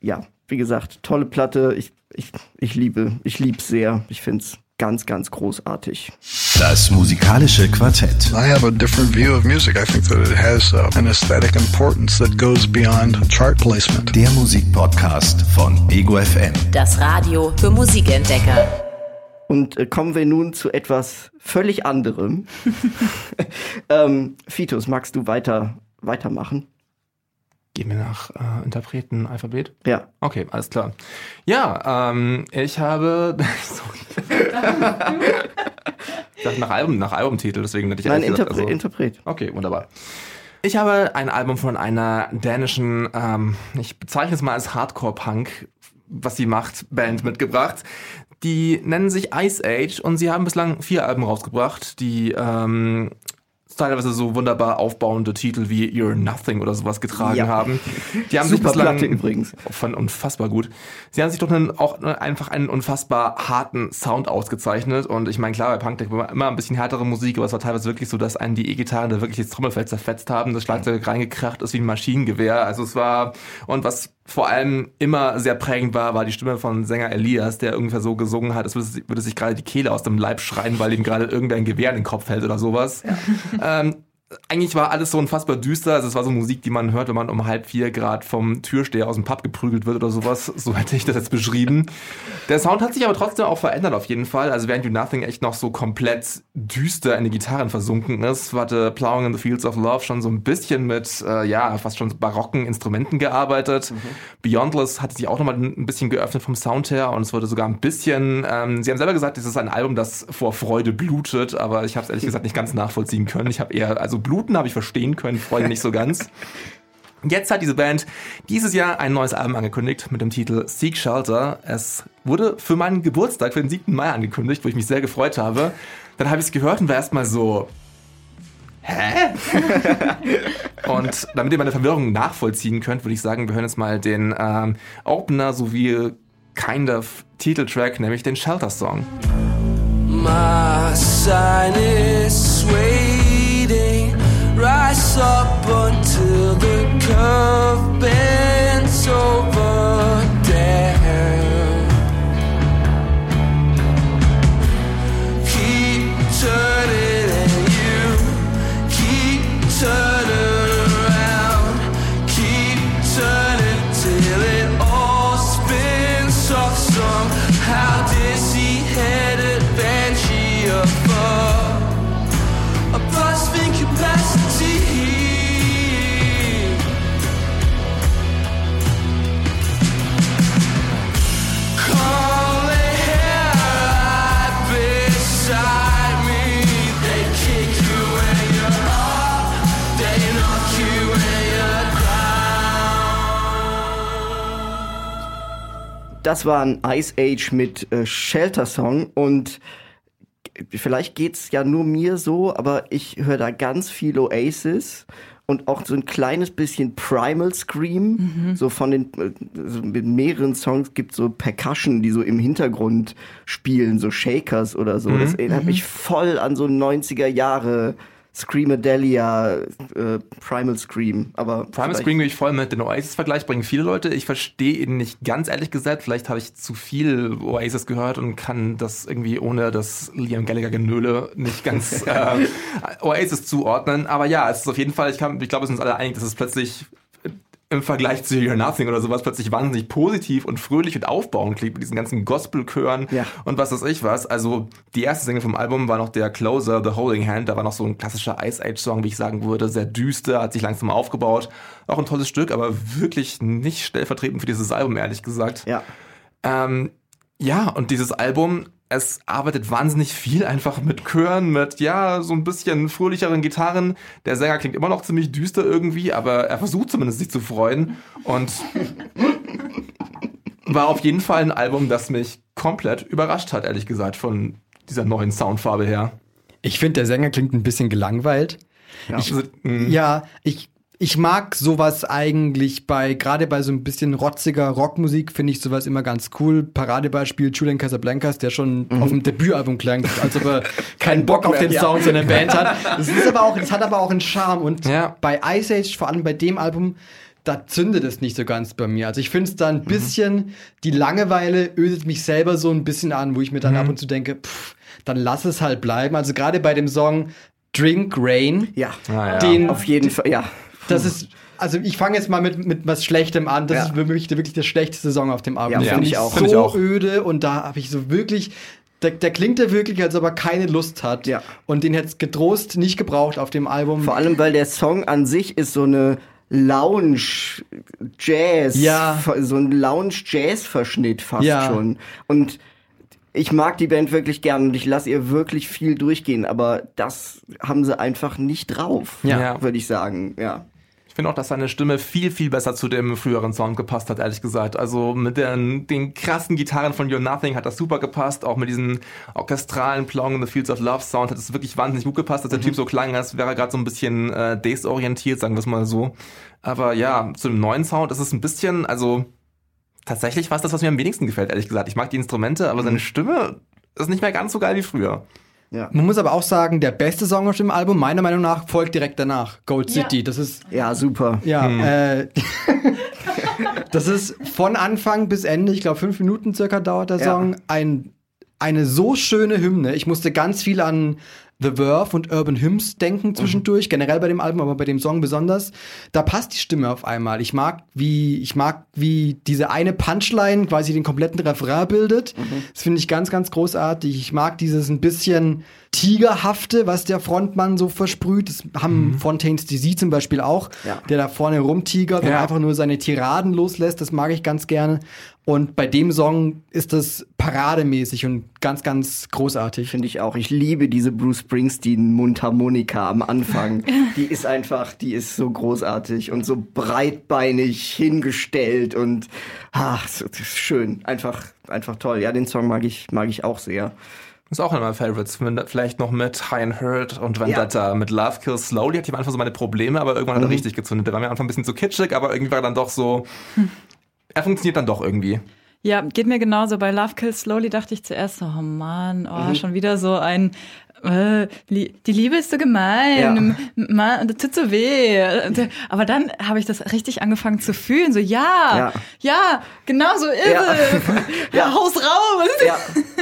ja, wie gesagt, tolle Platte. Ich, ich, ich liebe, ich lieb's sehr. Ich find's ganz, ganz großartig. Das musikalische Quartett. I have a different view of music. I think that it has uh, an aesthetic importance that goes beyond chart placement. Der Musikpodcast von Ego FM. Das Radio für Musikentdecker. Und äh, kommen wir nun zu etwas völlig anderem. [LAUGHS] [LAUGHS] ähm, Fitus, magst du weiter weitermachen? Gehen wir nach äh, Interpretenalphabet? Ja. Okay, alles klar. Ja, ähm, ich habe. [LAUGHS] ich dachte nach Album, nach Albumtitel, deswegen hätte ich Nein, ehrlich gesagt, Interpre also- Interpret. Okay, wunderbar. Ich habe ein Album von einer dänischen, ähm, ich bezeichne es mal als Hardcore-Punk, was sie macht, Band mitgebracht. Die nennen sich Ice Age und sie haben bislang vier Alben rausgebracht, die ähm, teilweise so wunderbar aufbauende Titel wie You're Nothing oder sowas getragen Ja. haben. Die haben Super sich bislang Platte übrigens. von unfassbar gut. Sie haben sich doch einen, auch einfach einen unfassbar harten Sound ausgezeichnet. Und ich meine, klar, bei Punk war immer ein bisschen härtere Musik, aber es war teilweise wirklich so, dass einen die E-Gitarren da wirklich das Trommelfell zerfetzt haben, das Schlagzeug reingekracht ist wie ein Maschinengewehr. Also es war, und was vor allem immer sehr prägend war, war die Stimme von Sänger Elias, der ungefähr so gesungen hat, als würde, sich- würde sich gerade die Kehle aus dem Leib schreien, weil ihm gerade irgendwer ein Gewehr in den Kopf hält oder sowas. Ähm, eigentlich war alles so unfassbar düster. Also es war so Musik, die man hört, wenn man um halb vier Grad vom Türsteher aus dem Pub geprügelt wird oder sowas. [LAUGHS] So hätte ich das jetzt beschrieben. Der Sound hat sich aber trotzdem auch verändert auf jeden Fall. Also während You Nothing echt noch so komplett düster in die Gitarren versunken ist, hatte Plowing in the Fields of Love schon so ein bisschen mit, äh, ja, fast schon barocken Instrumenten gearbeitet. Beyondless hatte sich auch nochmal ein bisschen geöffnet vom Sound her und es wurde sogar ein bisschen, ähm, sie haben selber gesagt, das ist ein Album, das vor Freude blutet, aber ich habe es ehrlich gesagt nicht ganz nachvollziehen können. Ich habe eher, also bluten habe ich verstehen können, Freude nicht so ganz. Jetzt hat diese Band dieses Jahr ein neues Album angekündigt mit dem Titel Seek Shelter. Es wurde für meinen Geburtstag, für den 7. Mai angekündigt, wo ich mich sehr gefreut habe. Dann habe ich es gehört und war erstmal so, hä? [LAUGHS] und damit ihr meine Verwirrung nachvollziehen könnt, würde ich sagen, wir hören jetzt mal den ähm, Opener sowie kind of Titeltrack, nämlich den Shelter Song. My sign is waiting. Rise up until the curve bends over down. Keep turning and you keep turning around. Keep turning till it all spins off somehow dizzy headed banshee above a bustling capacity. Das war ein Ice Age mit äh, Shelter Song und vielleicht geht's ja nur mir so, aber ich höre da ganz viel Oasis und auch so ein kleines bisschen Primal Scream. So von den äh, so mit mehreren Songs gibt so Percussion, die so im Hintergrund spielen, so Shakers oder so. Das erinnert mich voll an so 90er Jahre Screamadelia, äh, Primal Scream. Aber Primal Scream gehe ich voll mit. Den Oasis-Vergleich bringen viele Leute. Ich verstehe ihn nicht ganz ehrlich gesagt. Vielleicht habe ich zu viel Oasis gehört und kann das irgendwie ohne das Liam Gallagher-Genöle nicht ganz [LAUGHS] äh, Oasis zuordnen. Aber ja, es ist auf jeden Fall, ich, kann- ich glaube, wir sind uns alle einig, dass es plötzlich im Vergleich zu You're Nothing oder sowas plötzlich wahnsinnig positiv und fröhlich und aufbauend klingt mit diesen ganzen Gospelchören Ja. und was weiß ich was. Also die erste Single vom Album war noch der Closer, The Holding Hand. Da war noch so ein klassischer Ice Age Song, wie ich sagen würde, sehr düster, hat sich langsam aufgebaut. Auch ein tolles Stück, aber wirklich nicht stellvertretend für dieses Album, ehrlich gesagt. Ja. Ähm, ja, und dieses Album, es arbeitet wahnsinnig viel einfach mit Chören, mit, ja, so ein bisschen fröhlicheren Gitarren. Der Sänger klingt immer noch ziemlich düster irgendwie, aber er versucht zumindest sich zu freuen. Und [LAUGHS] war auf jeden Fall ein Album, das mich komplett überrascht hat, ehrlich gesagt, von dieser neuen Soundfarbe her. Ich finde, der Sänger klingt ein bisschen gelangweilt. Ich, also, mh, Ja, ich, ich mag sowas eigentlich bei, gerade bei so ein bisschen rotziger Rockmusik, finde ich sowas immer ganz cool. Paradebeispiel Julian Casablancas, der schon auf dem Debütalbum klang, als ob er [LAUGHS] keinen Bock auf den ja. Sound seiner Band hat. Das ist aber auch, das hat aber auch einen Charme und Ja. bei Ice Age, vor allem bei dem Album, da zündet es nicht so ganz bei mir. Also ich finde es da ein bisschen, die Langeweile ödet mich selber so ein bisschen an, wo ich mir dann ab und zu denke, pff, dann lass es halt bleiben. Also gerade bei dem Song Drink Rain, Ja, Ah, ja. den, auf jeden Fall, ja. Das ist, also ich fange jetzt mal mit, mit was Schlechtem an. Das Ja. ist für mich wirklich der schlechteste Song auf dem Album. Ja, finde find ich auch. So ich auch. öde und da habe ich so wirklich. Der, der klingt ja wirklich, als ob er keine Lust hat. Ja. Und den hätte es getrost nicht gebraucht auf dem Album. Vor allem, weil der Song an sich ist so eine Lounge Jazz, Ja. so ein Lounge Jazz Verschnitt fast Ja. schon. Und ich mag die Band wirklich gern und ich lasse ihr wirklich viel durchgehen, aber das haben sie einfach nicht drauf, Ja. würde ich sagen, ja. Ich finde auch, dass seine Stimme viel, viel besser zu dem früheren Sound gepasst hat, ehrlich gesagt. Also mit den, den krassen Gitarren von You're Nothing hat das super gepasst. Auch mit diesen orchestralen Plong in the Fields of Love Sound hat es wirklich wahnsinnig gut gepasst, dass der Typ so klang, als wäre er gerade so ein bisschen äh, desorientiert, sagen wir es mal so. Aber ja, zu dem neuen Sound ist es ein bisschen, also tatsächlich fast das, was mir am wenigsten gefällt, ehrlich gesagt. Ich mag die Instrumente, aber seine Stimme ist nicht mehr ganz so geil wie früher. Man muss aber auch sagen, der beste Song auf dem Album, meiner Meinung nach, folgt direkt danach. Gold Ja. City. Das ist Ja, super. Ja, äh, [LAUGHS] das ist von Anfang bis Ende, ich glaube fünf Minuten circa dauert der Ja. Song, ein, eine so schöne Hymne. Ich musste ganz viel an The Verve und Urban Hymns denken zwischendurch, generell bei dem Album, aber bei dem Song besonders. Da passt die Stimme auf einmal. Ich mag, wie, ich mag, wie diese eine Punchline quasi den kompletten Refrain bildet. Das finde ich ganz, ganz großartig. Ich mag dieses ein bisschen Tigerhafte, was der Frontmann so versprüht. Das haben Fontaines DC zum Beispiel auch, Ja. der da vorne rumtigert und Ja. einfach nur seine Tiraden loslässt. Das mag ich ganz gerne. Und bei dem Song ist das parademäßig und ganz, ganz großartig. Finde ich auch. Ich liebe diese Bruce Springsteen Mundharmonika am Anfang. [LAUGHS] die ist einfach, die ist so großartig und so breitbeinig hingestellt und ach, so- das ist schön. Einfach, einfach toll. Ja, den Song mag ich, mag ich auch sehr. Ist auch einer meiner Favorites. Vielleicht noch mit High and Hurt und Vendetta. Mit Love Kills Slowly hatte ich am Anfang so meine Probleme, aber irgendwann hat er richtig gezündet. Der war mir am Anfang ein bisschen zu kitschig, aber irgendwie war er dann doch so. [LAUGHS] Er funktioniert dann doch irgendwie. Ja, geht mir genauso. Bei Love Kills Slowly dachte ich zuerst so, oh Mann, oh, schon wieder so ein, äh, die Liebe ist so gemein, Ja. Das tut so weh. Aber dann habe ich das richtig angefangen zu fühlen, so, ja, Ja. ja, genau so ist Ja. es. [LAUGHS] Ja. Haus raus. Ja,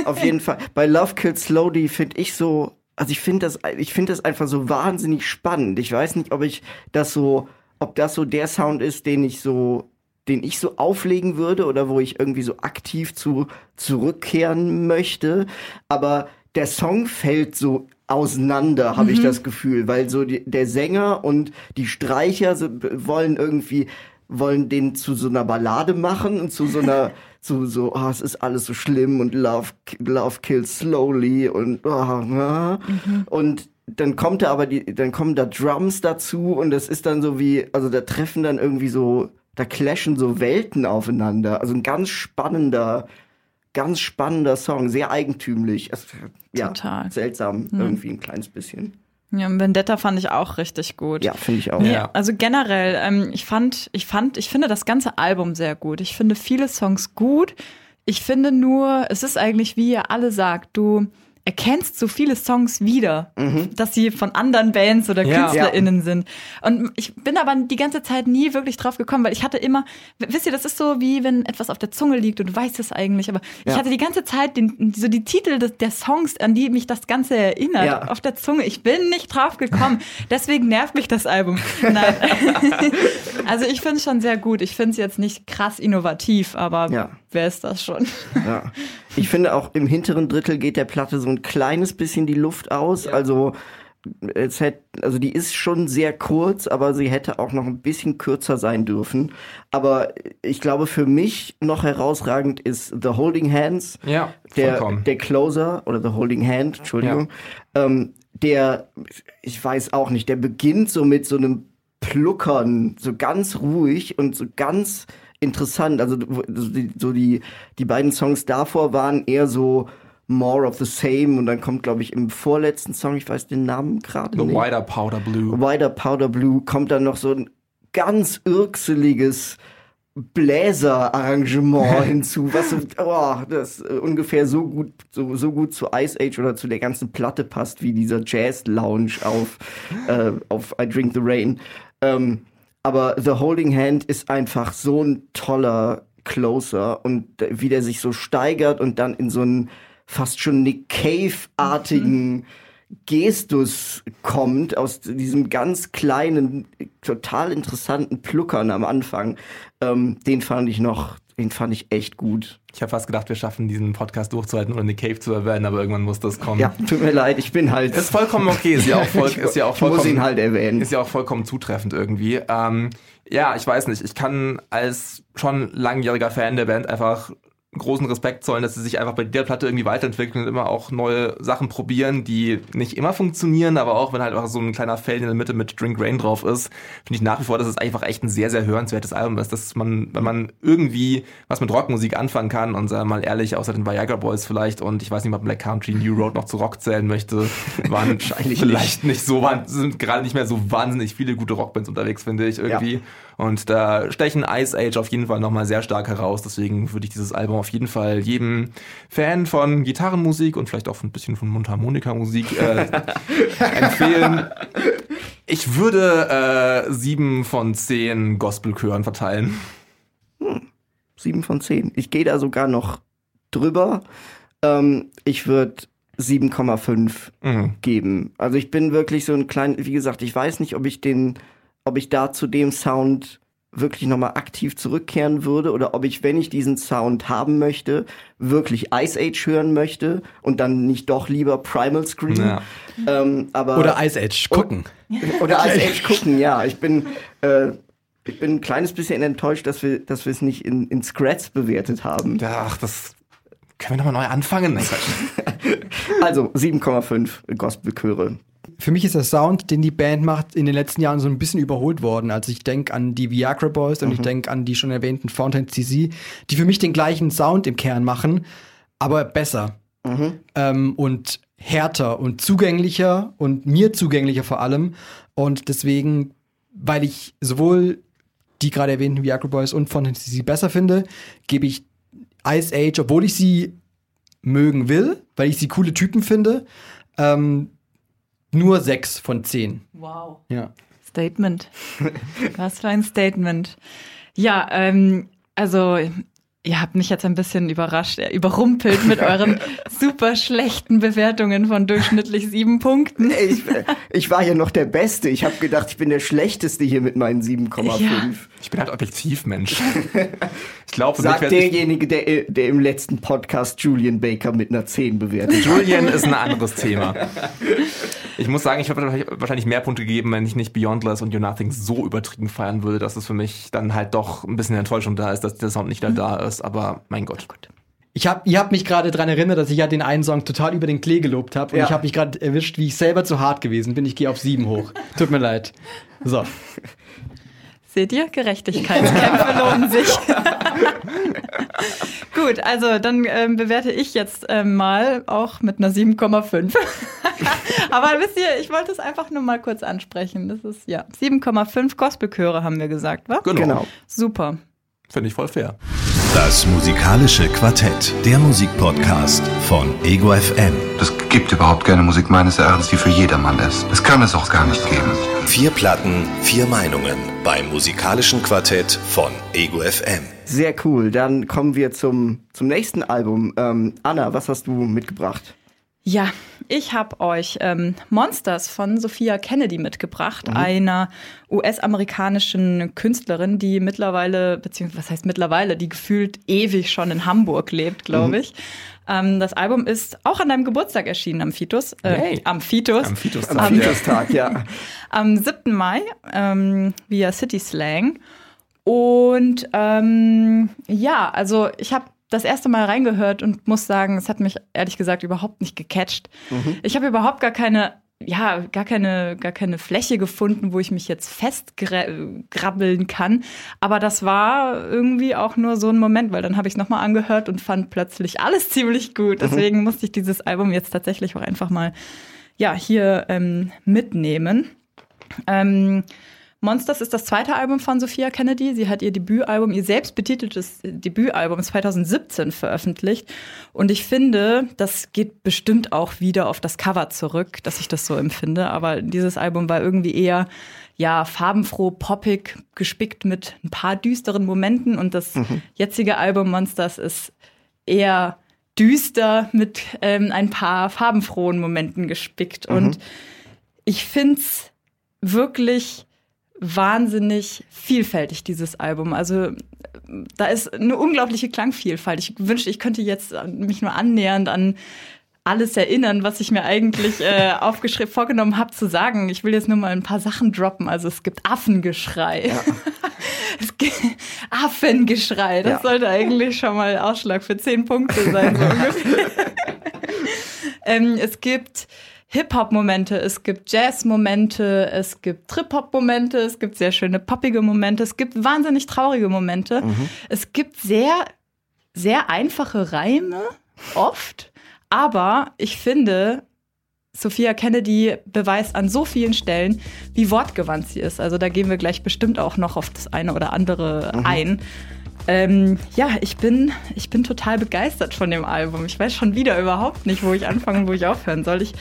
auf jeden Fall. Bei Love Kills Slowly finde ich so, also ich finde das, ich finde das einfach so wahnsinnig spannend. Ich weiß nicht, ob ich das so, ob das so der Sound ist, den ich so, den ich so auflegen würde oder wo ich irgendwie so aktiv zu zurückkehren möchte. Aber der Song fällt so auseinander, habe ich das Gefühl, weil so die, der Sänger und die Streicher so, wollen irgendwie wollen den zu so einer Ballade machen und zu so einer [LAUGHS] zu so ah es ist alles so schlimm und love love kills slowly und ah, ah. und dann kommt da aber die dann kommen da Drums dazu und das ist dann so wie also da treffen dann irgendwie so da clashen so Welten aufeinander also ein ganz spannender ganz spannender Song sehr eigentümlich also, ja Total. seltsam irgendwie ein kleines bisschen Ja, und Vendetta fand ich auch richtig gut. ja finde ich auch Ja. Also generell, ähm, ich fand, ich fand, ich finde das ganze Album sehr gut. Ich finde viele Songs gut. Ich finde nur, es ist eigentlich, wie ihr alle sagt, du erkennst so viele Songs wieder, dass sie von anderen Bands oder Ja. KünstlerInnen sind. Und ich bin aber die ganze Zeit nie wirklich drauf gekommen, weil ich hatte immer, wisst ihr, das ist so wie wenn etwas auf der Zunge liegt und du weißt es eigentlich, aber ich Ja. hatte die ganze Zeit den, so die Titel des, der Songs, an die mich das Ganze erinnert, Ja. auf der Zunge. Ich bin nicht drauf gekommen. [LAUGHS] Deswegen nervt mich das Album. Nein. [LAUGHS] [LAUGHS] also ich finde es schon sehr gut. Ich finde es jetzt nicht krass innovativ, aber Ja. Wer ist das schon? Ja. Ich finde auch im hinteren Drittel geht der Platte so ein kleines bisschen die Luft aus. Also es hätte, also die ist schon sehr kurz, aber sie hätte auch noch ein bisschen kürzer sein dürfen. Aber ich glaube, für mich noch herausragend ist The Holding Hands. Ja, der, vollkommen. der Closer oder The Holding Hand, Entschuldigung. Ähm, der, ich weiß auch nicht, der beginnt so mit so einem Pluckern, so ganz ruhig und so ganz interessant. Also so die, die, beiden Songs davor waren eher so more of the same und dann kommt, glaube ich, im vorletzten Song, ich weiß den Namen gerade The nicht. Wider Powder Blue. Wider Powder Blue kommt dann noch so ein ganz irkseliges Bläserarrangement [LAUGHS] hinzu, was so, oh, das äh, ungefähr so gut, so, so gut zu Ice Age oder zu der ganzen Platte passt, wie dieser Jazz-Lounge auf, äh, auf I Drink the Rain. Ähm, aber The Holding Hand ist einfach so ein toller Closer und wie der sich so steigert und dann in so einen fast schon Nick Cave-artigen Gestus kommt aus diesem ganz kleinen, total interessanten Pluckern am Anfang. Ähm, den fand ich noch, den fand ich echt gut. Ich habe fast gedacht, wir schaffen diesen Podcast durchzuhalten, ohne Nick Cave zu erwähnen, aber irgendwann muss das kommen. Ja, tut mir leid, ich bin halt. Ist vollkommen okay, ist ja auch, voll, [LAUGHS] ist ja auch ich muss vollkommen, ihn halt erwähnen. ist ja auch vollkommen zutreffend irgendwie. Ähm, ja, ich weiß nicht, ich kann als schon langjähriger Fan der Band einfach großen Respekt zollen, dass sie sich einfach bei der Platte irgendwie weiterentwickeln und immer auch neue Sachen probieren, die nicht immer funktionieren, aber auch wenn halt auch so ein kleiner Feld in der Mitte mit Drink Rain drauf ist, finde ich nach wie vor, dass es einfach echt ein sehr, sehr hörenswertes Album ist, dass man, wenn man irgendwie was mit Rockmusik anfangen kann und sagen wir mal ehrlich, außer den Viagra Boys vielleicht und ich weiß nicht, ob Black Country New Road noch zu Rock zählen möchte, [LAUGHS] waren wahrscheinlich vielleicht nicht so, waren, sind gerade nicht mehr so wahnsinnig viele gute Rockbands unterwegs, finde ich irgendwie. Und da stechen Ice Age auf jeden Fall nochmal sehr stark heraus. Deswegen würde ich dieses Album auf jeden Fall jedem Fan von Gitarrenmusik und vielleicht auch ein bisschen von Mundharmonika-Musik äh, [LAUGHS] empfehlen. Ich würde äh, sieben von zehn Gospelchören verteilen. Sieben von zehn. Ich gehe da sogar noch drüber. Ähm, ich würde 7,5 Mhm. geben. Also ich bin wirklich so ein klein, wie gesagt, ich weiß nicht, ob ich den, ob ich da zu dem Sound wirklich nochmal aktiv zurückkehren würde oder ob ich, wenn ich diesen Sound haben möchte, wirklich Ice Age hören möchte und dann nicht doch lieber Primal Scream. Ja. Ähm, aber Oder Ice Age gucken. oder Ice Age gucken, ja. Ich bin, äh, ich bin ein kleines bisschen enttäuscht, dass wir, dass wir es nicht in, in Scratch bewertet haben. Ach, das können wir nochmal neu anfangen. [LAUGHS] Also 7,5 Gospelchöre. Für mich ist der Sound, den die Band macht, in den letzten Jahren so ein bisschen überholt worden. Also ich denke an die Viagra Boys und ich denke an die schon erwähnten Fountain CC, die für mich den gleichen Sound im Kern machen, aber besser. Ähm, und härter und zugänglicher und mir zugänglicher vor allem. Und deswegen, weil ich sowohl die gerade erwähnten Viagra Boys und Fountain CC besser finde, gebe ich Ice Age, obwohl ich sie mögen will, weil ich sie coole Typen finde, ähm, nur sechs von zehn. Wow. Ja. Statement. [LAUGHS] Was für ein Statement. Ja, ähm, also ihr habt mich jetzt ein bisschen überrascht, äh, überrumpelt mit [LAUGHS] euren super schlechten Bewertungen von durchschnittlich sieben Punkten. Ich, ich war hier noch der Beste. Ich habe gedacht, ich bin der Schlechteste hier mit meinen 7,5. Ja. Ich bin halt objektiv, Mensch. [LAUGHS] Ich glaube, Sagt derjenige, der, der im letzten Podcast Julian Baker mit einer 10 bewertet. Julian ist ein anderes Thema. Ich muss sagen, ich habe wahrscheinlich mehr Punkte gegeben, wenn ich nicht Beyondless und You Nothing so übertrieben feiern würde, dass es für mich dann halt doch ein bisschen Enttäuschung da ist, dass der Sound nicht mehr da ist. Aber mein Gott. Ich hab, ihr habt mich gerade dran erinnert, dass ich ja den einen Song total über den Klee gelobt habe. Und Ja. ich habe mich gerade erwischt, wie ich selber zu hart gewesen bin. Ich gehe auf sieben hoch. Tut mir leid. So. [LAUGHS] Seht ihr? Gerechtigkeitskämpfe [LAUGHS] lohnen sich. [LAUGHS] Gut, also dann ähm, bewerte ich jetzt ähm, mal auch mit einer 7,5. [LAUGHS] Aber wisst ihr, ich wollte es einfach nur mal kurz ansprechen. Das ist ja 7,5 Gospelchöre haben wir gesagt, wa? Genau. Genau. Super. Finde ich voll fair. Das musikalische Quartett, der Musikpodcast von Ego FM. Es gibt überhaupt keine Musik meines Erachtens, die für jedermann ist. Das kann es auch gar nicht geben. Vier Platten, vier Meinungen beim musikalischen Quartett von Ego FM. Sehr cool. Dann kommen wir zum, zum nächsten Album. Ähm, Anna, was hast du mitgebracht? Ja, ich habe euch ähm, Monsters von Sophia Kennedy mitgebracht, Mhm. einer US-amerikanischen Künstlerin, die mittlerweile, beziehungsweise was heißt mittlerweile, die gefühlt ewig schon in Hamburg lebt, Mhm. glaube ich. Ähm, das Album ist auch an deinem Geburtstag erschienen, am Fitus. Äh, Yay. am Fitus. Am Fitus Am Ähm, Tag, ja. am 7. Mai ähm, via City Slang. Und ähm, ja, also ich habe das erste Mal reingehört und muss sagen, es hat mich ehrlich gesagt überhaupt nicht gecatcht. Ich habe überhaupt gar keine, ja, gar keine, gar keine Fläche gefunden, wo ich mich jetzt festgrabbeln kann. Aber das war irgendwie auch nur so ein Moment, weil dann habe ich es nochmal angehört und fand plötzlich alles ziemlich gut. Deswegen musste ich dieses Album jetzt tatsächlich auch einfach mal ja, hier ähm, mitnehmen. Ähm, Monsters ist das zweite Album von Sophia Kennedy. Sie hat ihr Debütalbum, ihr selbst betiteltes Debütalbum 2017 veröffentlicht. Und ich finde, das geht bestimmt auch wieder auf das Cover zurück, dass ich das so empfinde. Aber dieses Album war irgendwie eher ja, farbenfroh, poppig, gespickt mit ein paar düsteren Momenten. Und das jetzige Album Monsters ist eher düster mit ähm, ein paar farbenfrohen Momenten gespickt. Und ich find's wirklich wahnsinnig vielfältig, dieses Album. Also da ist eine unglaubliche Klangvielfalt. Ich wünschte, ich könnte jetzt mich nur annähernd an alles erinnern, was ich mir eigentlich äh, [LAUGHS] aufgeschrieben, vorgenommen habe zu sagen. Ich will jetzt nur mal ein paar Sachen droppen. Also es gibt Affengeschrei. [LAUGHS] es gibt Affengeschrei. Das Ja. sollte eigentlich schon mal Ausschlag für zehn Punkte sein. So [LAUGHS] ähm, es gibt Hip-Hop-Momente, es gibt Jazz-Momente, es gibt Trip-Hop-Momente, es gibt sehr schöne poppige Momente, es gibt wahnsinnig traurige Momente. Es gibt sehr, sehr einfache Reime, oft. Aber ich finde, Sophia Kennedy beweist an so vielen Stellen, wie wortgewandt sie ist. Also da gehen wir gleich bestimmt auch noch auf das eine oder andere ein. Ähm, ja, ich bin, ich bin total begeistert von dem Album. Ich weiß schon wieder überhaupt nicht, wo ich anfangen und wo ich aufhören soll. Ich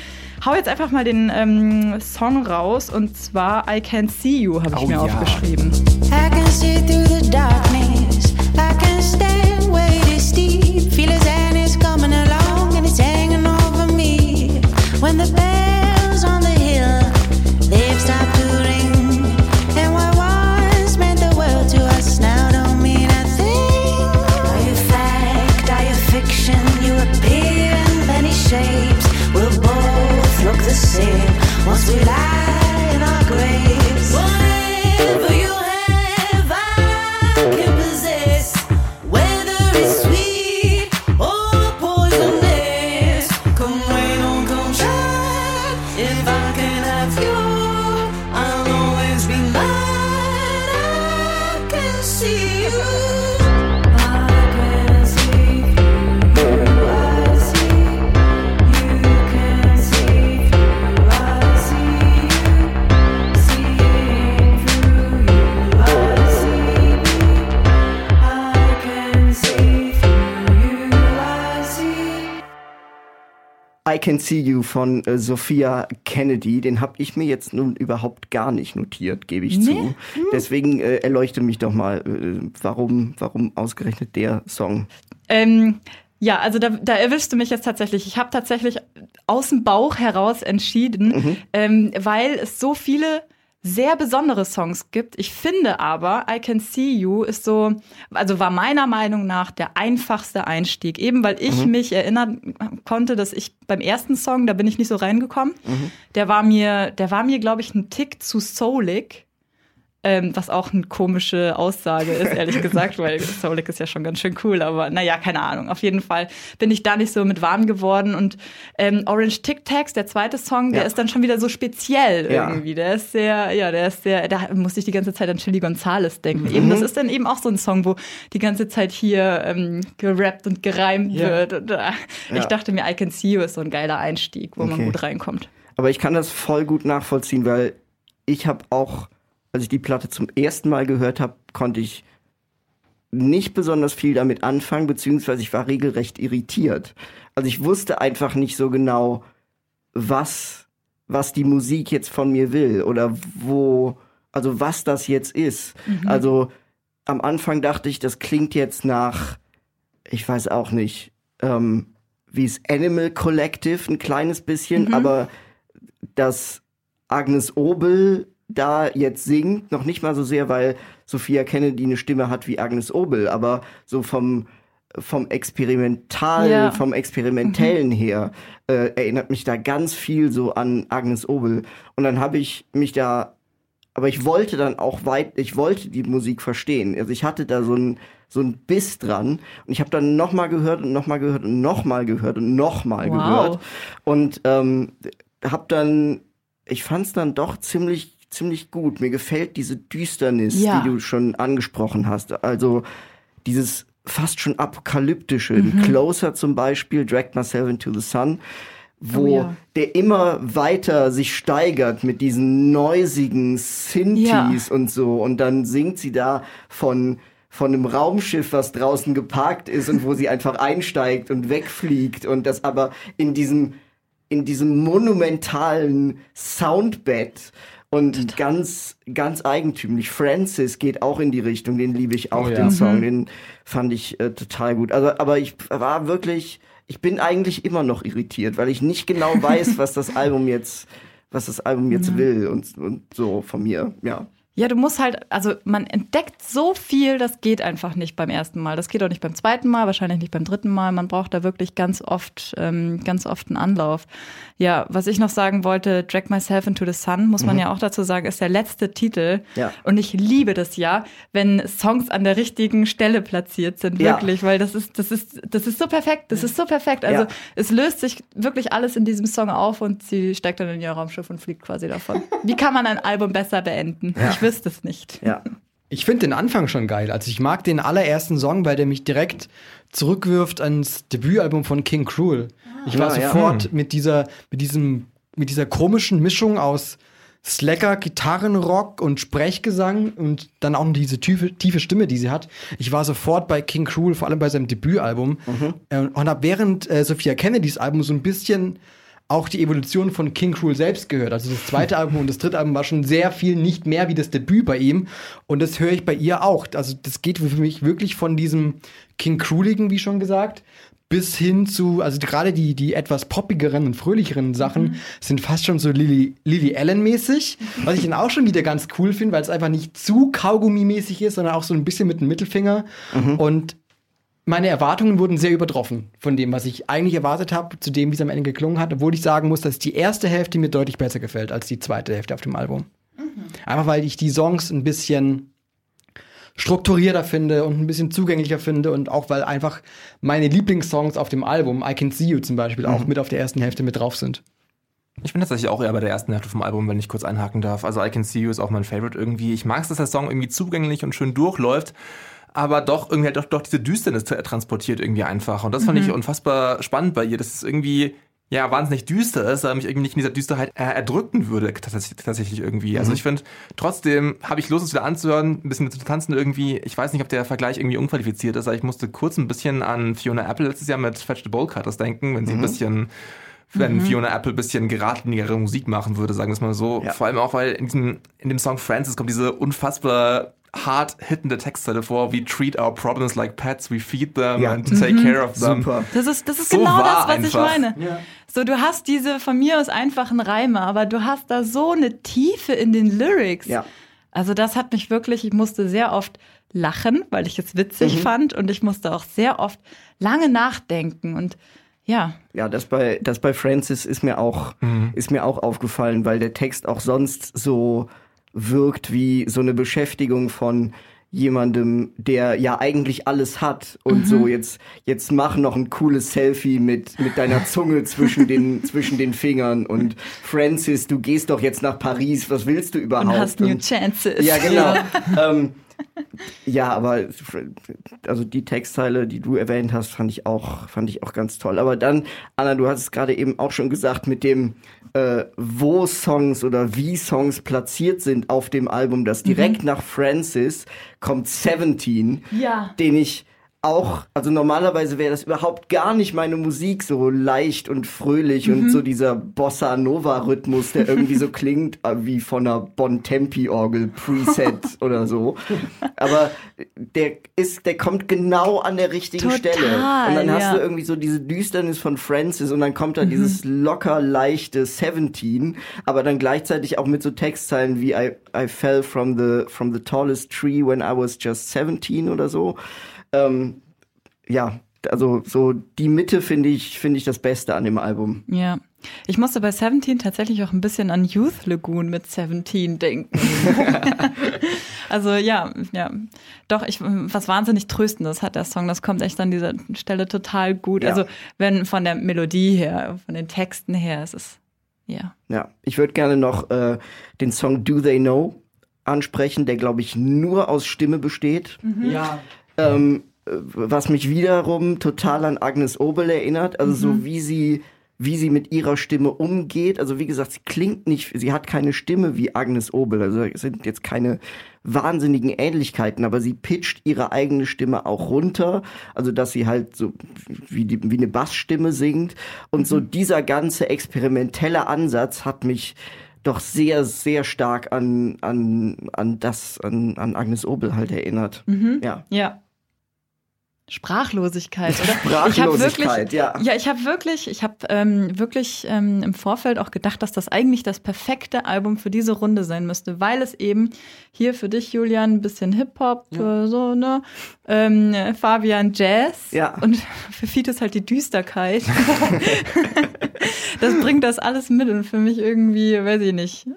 hau jetzt einfach mal den ähm, Song raus und zwar I Can See You habe ich Oh mir ja. aufgeschrieben. I can see through the darkness. Can See You von äh, Sophia Kennedy, den habe ich mir jetzt nun überhaupt gar nicht notiert, gebe ich zu. Deswegen äh, erleuchte mich doch mal, äh, warum, warum ausgerechnet der Song? Ähm, ja, also da, da erwischst du mich jetzt tatsächlich. Ich habe tatsächlich aus dem Bauch heraus entschieden, ähm, weil es so viele sehr besondere Songs gibt. Ich finde aber, I Can See You ist so, also war meiner Meinung nach der einfachste Einstieg. Eben weil ich mich erinnern konnte, dass ich beim ersten Song, da bin ich nicht so reingekommen. Der war mir, der war mir, glaube ich, ein Tick zu soulig. Ähm, was auch eine komische Aussage ist, [LAUGHS] ehrlich gesagt, weil Soulik ist ja schon ganz schön cool, aber naja, keine Ahnung. Auf jeden Fall bin ich da nicht so mit warm geworden. Und ähm, Orange Tic Tacs, der zweite Song, der Ja. ist dann schon wieder so speziell Ja. irgendwie. Der ist sehr, ja, der ist sehr, da musste ich die ganze Zeit an Chili Gonzales denken. Eben, das ist dann eben auch so ein Song, wo die ganze Zeit hier ähm, gerappt und gereimt Ja. wird. Und, äh, Ich dachte mir, I Can See You ist so ein geiler Einstieg, wo man Okay. gut reinkommt. Aber ich kann das voll gut nachvollziehen, weil ich habe auch, als ich die Platte zum ersten Mal gehört habe, konnte ich nicht besonders viel damit anfangen, beziehungsweise ich war regelrecht irritiert. Also ich wusste einfach nicht so genau, was, was die Musik jetzt von mir will oder wo, also was das jetzt ist. Also am Anfang dachte ich, das klingt jetzt nach, ich weiß auch nicht, ähm, wie es Animal Collective ein kleines bisschen, aber dass Agnes Obel da jetzt singt, noch nicht mal so sehr, weil Sophia Kennedy eine Stimme hat wie Agnes Obel, aber so vom vom Experimentalen, Ja. vom Experimentellen her äh, erinnert mich da ganz viel so an Agnes Obel. Und dann habe ich mich da, aber ich wollte dann auch weit, ich wollte die Musik verstehen. Also ich hatte da so ein so ein Biss dran und ich habe dann noch mal gehört und noch mal gehört und noch mal gehört und noch mal Wow. gehört und ähm, habe dann, ich fand es dann doch ziemlich ziemlich gut. Mir gefällt diese Düsternis, Ja. die du schon angesprochen hast. Also dieses fast schon apokalyptische, Mhm. Closer zum Beispiel, Dragged Myself into the Sun, wo Oh ja. der immer weiter sich steigert mit diesen neusigen Synthes Ja. und so. Und dann singt sie da von von einem Raumschiff, was draußen geparkt ist und wo sie einfach einsteigt und wegfliegt und das aber in diesem in diesem monumentalen Soundbed und ganz ganz eigentümlich. Francis geht auch in die Richtung, den liebe ich auch Oh ja. den Song, Mhm. den fand ich äh, total gut. Also aber ich war wirklich ich bin eigentlich immer noch irritiert, weil ich nicht genau weiß, [LAUGHS] was das Album jetzt was das Album jetzt will und, und so von mir, ja. Ja, du musst halt, also man entdeckt so viel, das geht einfach nicht beim ersten Mal. Das geht auch nicht beim zweiten Mal, wahrscheinlich nicht beim dritten Mal. Man braucht da wirklich ganz oft, ähm, ganz oft einen Anlauf. Ja, was ich noch sagen wollte, Drag Myself into the Sun, muss man Mhm. ja auch dazu sagen, ist der letzte Titel. Ja. Und ich liebe das ja, wenn Songs an der richtigen Stelle platziert sind, Ja. wirklich, weil das ist, das ist, das ist so perfekt, das ist so perfekt. Also Ja. es löst sich wirklich alles in diesem Song auf und sie steigt dann in ihr Raumschiff und fliegt quasi davon. Wie kann man ein Album besser beenden? Ich wüsste es nicht. Ja. Ich finde den Anfang schon geil. Also ich mag den allerersten Song, weil der mich direkt zurückwirft ans Debütalbum von King Cruel. Ich war Ja, ja. sofort mit dieser, mit diesem, mit dieser komischen Mischung aus Slacker, Gitarrenrock und Sprechgesang und dann auch noch diese tiefe, tiefe Stimme, die sie hat. Ich war sofort bei King Cruel, vor allem bei seinem Debütalbum äh, und habe während äh, Sophia Kennedys Album so ein bisschen auch die Evolution von King Cruel selbst gehört. Also das zweite Album und das dritte Album war schon sehr viel nicht mehr wie das Debüt bei ihm. Und das höre ich bei ihr auch. Also das geht für mich wirklich von diesem King Crueligen, wie schon gesagt, bis hin zu, also gerade die, die etwas poppigeren und fröhlicheren Sachen sind fast schon so Lily, Lily Allen-mäßig, was ich dann auch schon wieder ganz cool finde, weil es einfach nicht zu Kaugummi-mäßig ist, sondern auch so ein bisschen mit dem Mittelfinger. Und meine Erwartungen wurden sehr übertroffen von dem, was ich eigentlich erwartet habe, zu dem, wie es am Ende geklungen hat, obwohl ich sagen muss, dass die erste Hälfte mir deutlich besser gefällt als die zweite Hälfte auf dem Album. Einfach weil ich die Songs ein bisschen strukturierter finde und ein bisschen zugänglicher finde und auch weil einfach meine Lieblingssongs auf dem Album, I Can See You zum Beispiel, auch mit auf der ersten Hälfte mit drauf sind. Ich bin tatsächlich auch eher bei der ersten Hälfte vom Album, wenn ich kurz einhaken darf. Also I Can See You ist auch mein Favorite irgendwie. Ich mag es, dass der Song irgendwie zugänglich und schön durchläuft, aber doch irgendwie halt doch, doch diese Düsternis tra- transportiert irgendwie einfach. Und das fand ich unfassbar spannend bei ihr, dass es irgendwie ja wahnsinnig düster ist, aber mich irgendwie nicht in dieser Düsterheit äh, erdrücken würde tatsächlich, irgendwie. Also ich finde, trotzdem habe ich Lust, es wieder anzuhören, ein bisschen zu tanzen irgendwie. Ich weiß nicht, ob der Vergleich irgendwie unqualifiziert ist, aber ich musste kurz ein bisschen an Fiona Apple letztes Jahr mit Fetch the Bowl Cutters denken, wenn sie ein bisschen wenn Fiona Apple ein bisschen geradlinigere Musik machen würde, sagen wir es mal so. Ja. Vor allem auch, weil in, diesem, in dem Song Francis kommt diese unfassbar hart hittende Textzeile vor, we treat our problems like pets, we feed them Ja. and take care of them. Super. Das ist, das ist So genau das, was ich einfach. meine. So, du hast diese von mir aus einfachen Reime, aber du hast da so eine Tiefe in den Lyrics. Ja. Also das hat mich wirklich, ich musste sehr oft lachen, weil ich es witzig fand und ich musste auch sehr oft lange nachdenken und ja, Ja, das bei, das bei Francis ist mir auch, ist mir auch aufgefallen, weil der Text auch sonst so wirkt wie so eine Beschäftigung von jemandem, der ja eigentlich alles hat und so jetzt jetzt mach noch ein cooles Selfie mit mit deiner Zunge zwischen den [LAUGHS] zwischen den Fingern und Francis, du gehst doch jetzt nach Paris, was willst du überhaupt? und hast new Und- chances. ja, genau. ähm, ja, aber also die Textteile, die du erwähnt hast, fand ich auch, fand ich auch ganz toll. Aber dann, Anna, du hast es gerade eben auch schon gesagt, mit dem, äh, wo Songs oder wie Songs platziert sind auf dem Album, das direkt nach Francis kommt 17, Ja. den ich auch, also normalerweise wäre das überhaupt gar nicht meine Musik, so leicht und fröhlich und so dieser Bossa Nova Rhythmus, der irgendwie so [LAUGHS] klingt äh, wie von einer Bontempi Orgel Preset [LAUGHS] oder so. Aber der ist, der kommt genau an der richtigen Total, Stelle. Und dann hast ja. du irgendwie so diese Düsternis von Francis und dann kommt da dieses locker leichte 17, aber dann gleichzeitig auch mit so Textzeilen wie I, I fell from the, from the tallest tree when I was just 17 oder so. Ähm, ja, also so die Mitte finde ich, finde ich das Beste an dem Album. Ja. Ich musste bei 17 tatsächlich auch ein bisschen an Youth Lagoon mit 17 denken. [LAUGHS] also ja, ja. Doch, ich, was wahnsinnig Tröstendes hat der Song. Das kommt echt an dieser Stelle total gut. Ja. Also wenn von der Melodie her, von den Texten her, es ist, ja. Ja, ich würde gerne noch äh, den Song Do They Know ansprechen, der glaube ich nur aus Stimme besteht. Ja. Ähm, äh, was mich wiederum total an Agnes Obel erinnert, also so wie sie wie sie mit ihrer Stimme umgeht. Also wie gesagt, sie klingt nicht, sie hat keine Stimme wie Agnes Obel. Also es sind jetzt keine wahnsinnigen Ähnlichkeiten, aber sie pitcht ihre eigene Stimme auch runter. Also dass sie halt so wie, die, wie eine Bassstimme singt. Und so dieser ganze experimentelle Ansatz hat mich doch sehr, sehr stark an, an, an das, an, an Agnes Obel halt erinnert. Ja. Ja. Sprachlosigkeit, oder? Sprachlosigkeit, [LAUGHS] ich hab ja. wirklich, Ja, ich habe wirklich, ich habe ähm, wirklich ähm, im Vorfeld auch gedacht, dass das eigentlich das perfekte Album für diese Runde sein müsste, weil es eben hier für dich, Julian, ein bisschen Hip-Hop, äh, so, ne? Ähm, Fabian Jazz Ja. und [LAUGHS] für Fiete ist halt die Düsterkeit. [LAUGHS] das bringt das alles mit und für mich irgendwie, weiß ich nicht,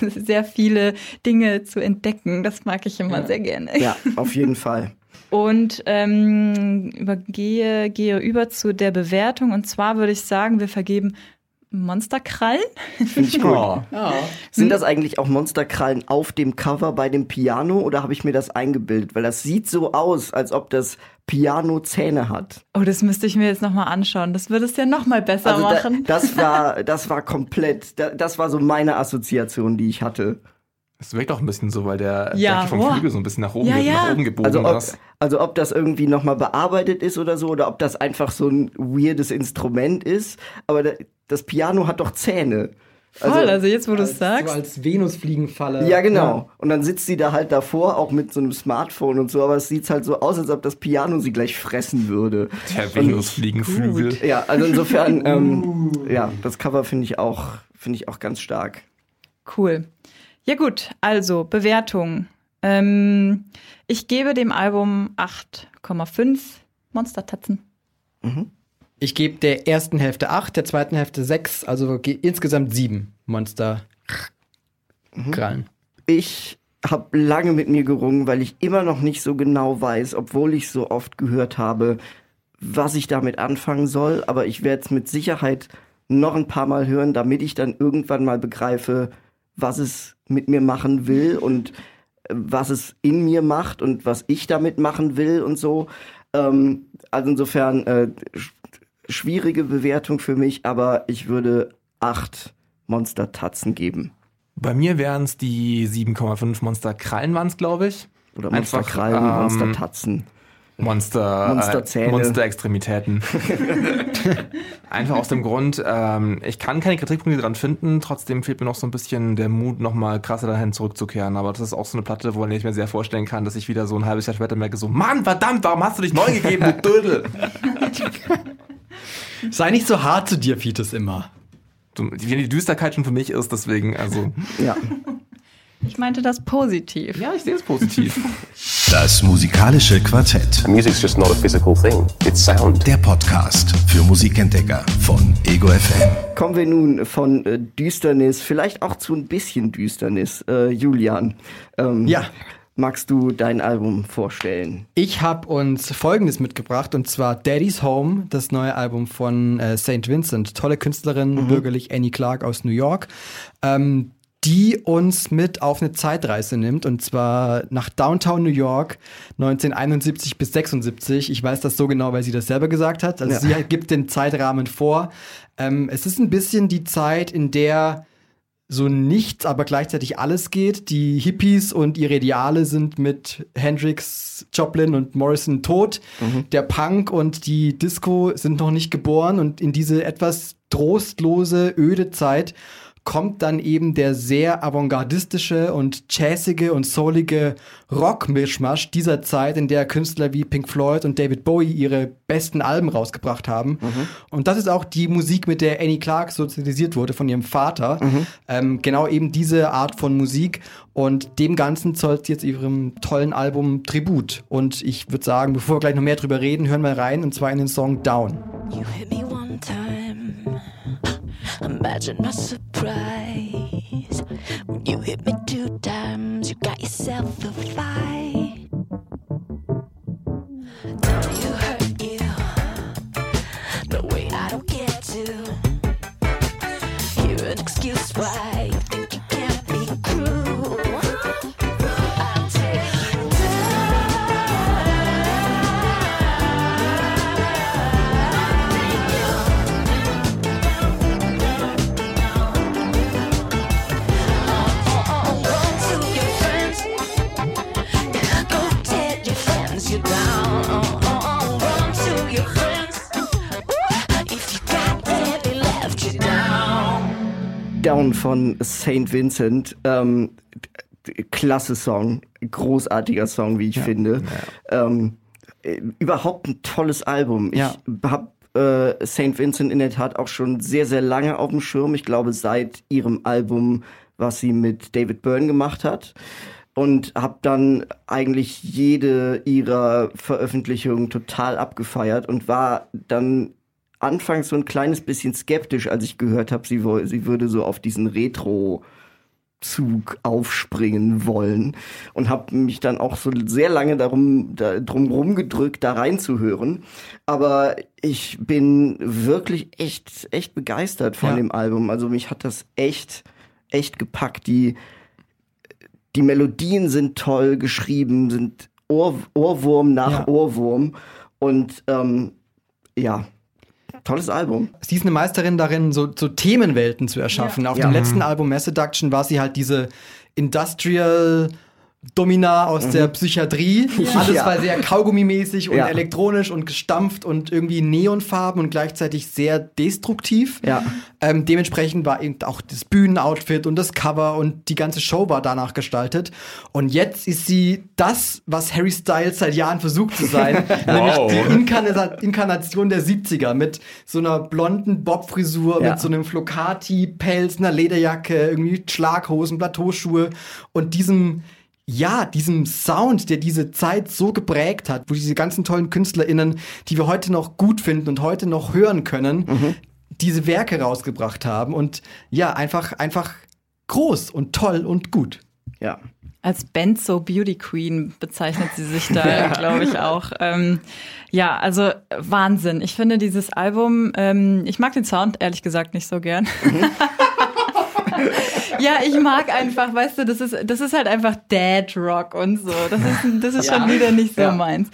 sehr viele Dinge zu entdecken. Das mag ich immer sehr gerne. Ja, auf jeden Fall. Und ähm, übergehe, gehe über zu der Bewertung. Und zwar würde ich sagen, wir vergeben Monsterkrallen. [LAUGHS] Finde ich gut. Oh. Sind das eigentlich auch Monsterkrallen auf dem Cover bei dem Piano oder habe ich mir das eingebildet? Weil das sieht so aus, als ob das Piano Zähne hat. Oh, das müsste ich mir jetzt nochmal anschauen. Das würde es ja nochmal besser Also da, machen. das war, [LAUGHS] das war komplett, da, das war so meine Assoziation, die ich hatte. Es wirkt auch ein bisschen so, weil der Ja, vom boah. Flügel so ein bisschen nach oben, Ja, ja. nach oben gebogen Also ob, ist. also ob das irgendwie nochmal bearbeitet ist oder so, oder ob das einfach so ein weirdes Instrument ist. Aber da, das Piano hat doch Zähne. Voll, also jetzt, wo du es So sagst. als Venusfliegenfalle. Ja, genau. Und dann sitzt sie da halt davor, auch mit so einem Smartphone und so, aber es sieht halt so aus, als ob das Piano sie gleich fressen würde. Der Venusfliegenflügel. Ja, also insofern, ähm, ja, das Cover finde ich auch, finde ich auch ganz stark. Cool. Ja gut, also Bewertung. Ähm, ich gebe dem Album 8,5 Monstertatzen. Ich gebe der ersten Hälfte 8, der zweiten Hälfte 6, also ge- insgesamt 7 Monster. Krallen. Ich habe lange mit mir gerungen, weil ich immer noch nicht so genau weiß, obwohl ich so oft gehört habe, was ich damit anfangen soll. Aber ich werde es mit Sicherheit noch ein paar Mal hören, damit ich dann irgendwann mal begreife, was es mit mir machen will und äh, was es in mir macht und was ich damit machen will und so. Ähm, also insofern äh, sch schwierige Bewertung für mich, aber ich würde acht Monster-Tatzen geben. Bei mir wären es die 7,5 Monster Krallen waren es, glaube ich. Oder Einfach, Monsterkrallen, ähm, Monstertatzen. Monster, Monsterzähne. Äh, Monsterextremitäten. [LAUGHS] Einfach aus dem Grund, ähm, ich kann keine Kritikpunkte dran finden, trotzdem fehlt mir noch so ein bisschen der Mut, nochmal krasser dahin zurückzukehren. Aber das ist auch so eine Platte, wo ich mir sehr vorstellen kann, dass ich wieder so ein halbes Jahr später merke, so, Mann, verdammt, warum hast du dich neu gegeben, du Dödel? [LAUGHS] Sei nicht so hart zu dir, Fites, immer. So, Wie die Düsterkeit schon für mich ist, deswegen, also. Ja. Ich meinte das positiv. Ja, ich sehe es positiv. [LAUGHS] Das musikalische Quartett. Music's just not a physical thing. It's sound. Der Podcast für Musikentdecker von Ego FM. Kommen wir nun von äh, Düsternis, vielleicht auch zu ein bisschen Düsternis. Äh, Julian, ähm, Ja. magst du dein Album vorstellen? Ich habe uns Folgendes mitgebracht und zwar Daddy's Home, das neue Album von äh, St. Vincent. Tolle Künstlerin, bürgerlich Annie Clark aus New York, ähm, die uns mit auf eine Zeitreise nimmt und zwar nach Downtown New York 1971 bis 76. Ich weiß das so genau, weil sie das selber gesagt hat. Also Ja. sie gibt den Zeitrahmen vor. Ähm, es ist ein bisschen die Zeit, in der so nichts, aber gleichzeitig alles geht. Die Hippies und ihre Ideale sind mit Hendrix, Joplin und Morrison tot. Der Punk und die Disco sind noch nicht geboren und in diese etwas trostlose, öde Zeit kommt dann eben der sehr avantgardistische und jazzige und soulige Rock-Mischmasch dieser Zeit, in der Künstler wie Pink Floyd und David Bowie ihre besten Alben rausgebracht haben. Und das ist auch die Musik, mit der Annie Clark sozialisiert wurde von ihrem Vater. Ähm, genau eben diese Art von Musik. Und dem Ganzen zollt sie jetzt ihrem tollen Album Tribut. Und ich würde sagen, bevor wir gleich noch mehr drüber reden, hören wir rein, und zwar in den Song Down. You hit me one time. Imagine my surprise when you hit me two times. You got yourself a fight. Me who hurt you. No way, I don't get to hear an excuse why Down von St. Vincent. Ähm, klasse Song, großartiger Song, wie ich finde. Ähm, äh, überhaupt ein tolles Album. Ja. Ich habe äh, St. Vincent in der Tat auch schon sehr, sehr lange auf dem Schirm. Ich glaube, seit ihrem Album, was sie mit David Byrne gemacht hat. Und habe dann eigentlich jede ihrer Veröffentlichungen total abgefeiert und war dann anfangs so ein kleines bisschen skeptisch, als ich gehört habe, sie, sie würde so auf diesen Retro Zug aufspringen wollen und habe mich dann auch so sehr lange darum da, drum rumgedrückt, da reinzuhören. Aber ich bin wirklich echt echt begeistert von Ja. dem Album. Also mich hat das echt echt gepackt. Die die Melodien sind toll geschrieben, sind Ohr, Ohrwurm nach Ja. Ohrwurm und ähm, ja, tolles Album. Sie ist eine Meisterin darin, so, so Themenwelten zu erschaffen. Auf Ja. dem letzten Album Mass Seduction war sie halt diese Industrial Domina aus der Psychiatrie. [LAUGHS] Alles Mhm. Ja. war sehr Kaugummimäßig und Ja. elektronisch und gestampft und irgendwie Neonfarben und gleichzeitig sehr destruktiv. Ja. Ähm, dementsprechend war eben auch das Bühnenoutfit und das Cover und die ganze Show war danach gestaltet. Und jetzt ist sie das, was Harry Styles seit Jahren versucht zu sein. [LAUGHS] nämlich die Inkarna Inkarnation der 70er mit so einer blonden Bobfrisur, mit so einem Flocati-Pelz, einer Lederjacke, irgendwie Schlaghosen, Plateauschuhe und diesem ja, diesem Sound, der diese Zeit so geprägt hat, wo diese ganzen tollen KünstlerInnen, die wir heute noch gut finden und heute noch hören können, diese Werke rausgebracht haben und ja, einfach, einfach groß und toll und gut. Ja. Als Benzo Beauty Queen bezeichnet sie sich da, [LAUGHS] glaube ich, auch. Ähm, ja, also Wahnsinn. Ich finde dieses Album, ähm, ich mag den Sound ehrlich gesagt nicht so gern. [LAUGHS] ja, ich mag einfach, weißt du, das ist, das ist halt einfach Dad Rock und so. Das ist, das ist schon wieder nicht so Ja. meins.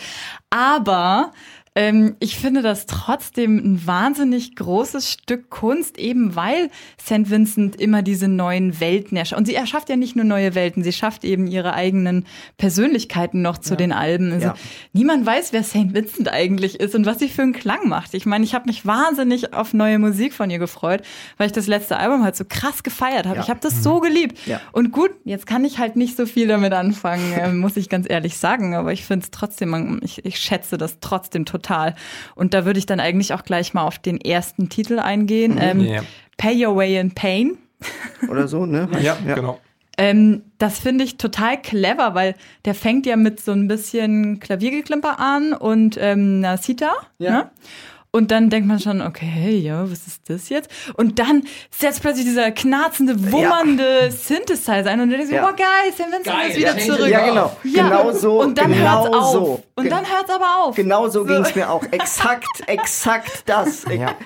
Aber ähm, ich finde das trotzdem ein wahnsinnig großes Stück Kunst, eben weil St. Vincent immer diese neuen Welten erschafft. Und sie erschafft ja nicht nur neue Welten, sie schafft eben ihre eigenen Persönlichkeiten noch zu den Alben. Also Ja. niemand weiß, wer St. Vincent eigentlich ist und was sie für einen Klang macht. Ich meine, ich habe mich wahnsinnig auf neue Musik von ihr gefreut, weil ich das letzte Album halt so krass gefeiert habe. Ja. Ich habe das so geliebt. Ja. Und gut, jetzt kann ich halt nicht so viel damit anfangen, [LAUGHS] äh, muss ich ganz ehrlich sagen. Aber ich finde es trotzdem, ich, ich schätze das trotzdem total. Und da würde ich dann eigentlich auch gleich mal auf den ersten Titel eingehen. Ähm, Ja. Pay Your Way in Pain. Oder so, ne? [LAUGHS] Ja, genau. Ähm, das finde ich total clever, weil der fängt ja mit so ein bisschen Klaviergeklimper an und ähm, einer Sita. Ja. Ne? Und dann denkt man schon, okay, ja, was ist das jetzt? Und dann setzt plötzlich dieser knarzende, wummernde Synthesizer ein und du denkst, Ja. oh geil, St. Vincent ist wieder zurück. Ja, genau. Ja. Genau so. Und dann genau hört's auf. So. Und dann hört's aber auf. Genau so ging es mir auch. Exakt, [LAUGHS] exakt das.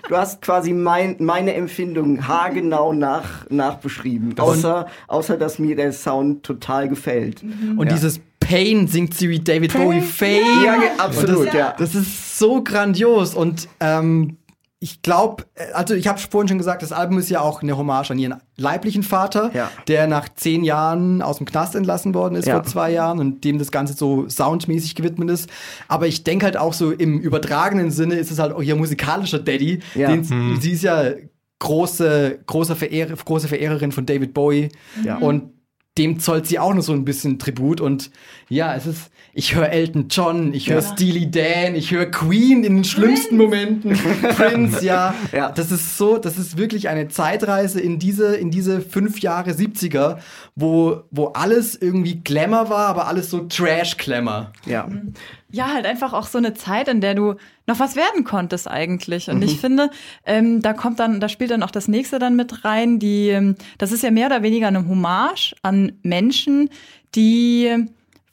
Du hast quasi mein, meine Empfindung haargenau nach, nachbeschrieben. Außer, außer, dass mir der Sound total gefällt. Und dieses Pain singt sie wie David Bowie Fame. Ja, absolut, das, ja. Das ist so grandios und ähm, ich glaube, also ich habe vorhin schon gesagt, das Album ist ja auch eine Hommage an ihren leiblichen Vater, Ja. der nach zehn Jahren aus dem Knast entlassen worden ist Ja. vor zwei Jahren und dem das Ganze so soundmäßig gewidmet ist. Aber ich denke halt auch so im übertragenen Sinne ist es halt auch ihr musikalischer Daddy. Ja. Den, Sie ist ja große, große, Verehrer, große Verehrerin von David Bowie Ja. und dem zollt sie auch noch so ein bisschen Tribut und ja, es ist, ich höre Elton John, ich höre Steely Dan, ich höre Queen in den schlimmsten Momenten, Prince, ja. Ja. Das ist so, das ist wirklich eine Zeitreise in diese, in diese fünf Jahre 70er, wo, wo alles irgendwie Glamour war, aber alles so Trash-Glamour. Ja. Ja, halt einfach auch so eine Zeit, in der du noch was werden konntest eigentlich. Und ich finde, ähm, da kommt dann, da spielt dann auch das nächste dann mit rein. Die, ähm, das ist ja mehr oder weniger eine Hommage an Menschen, die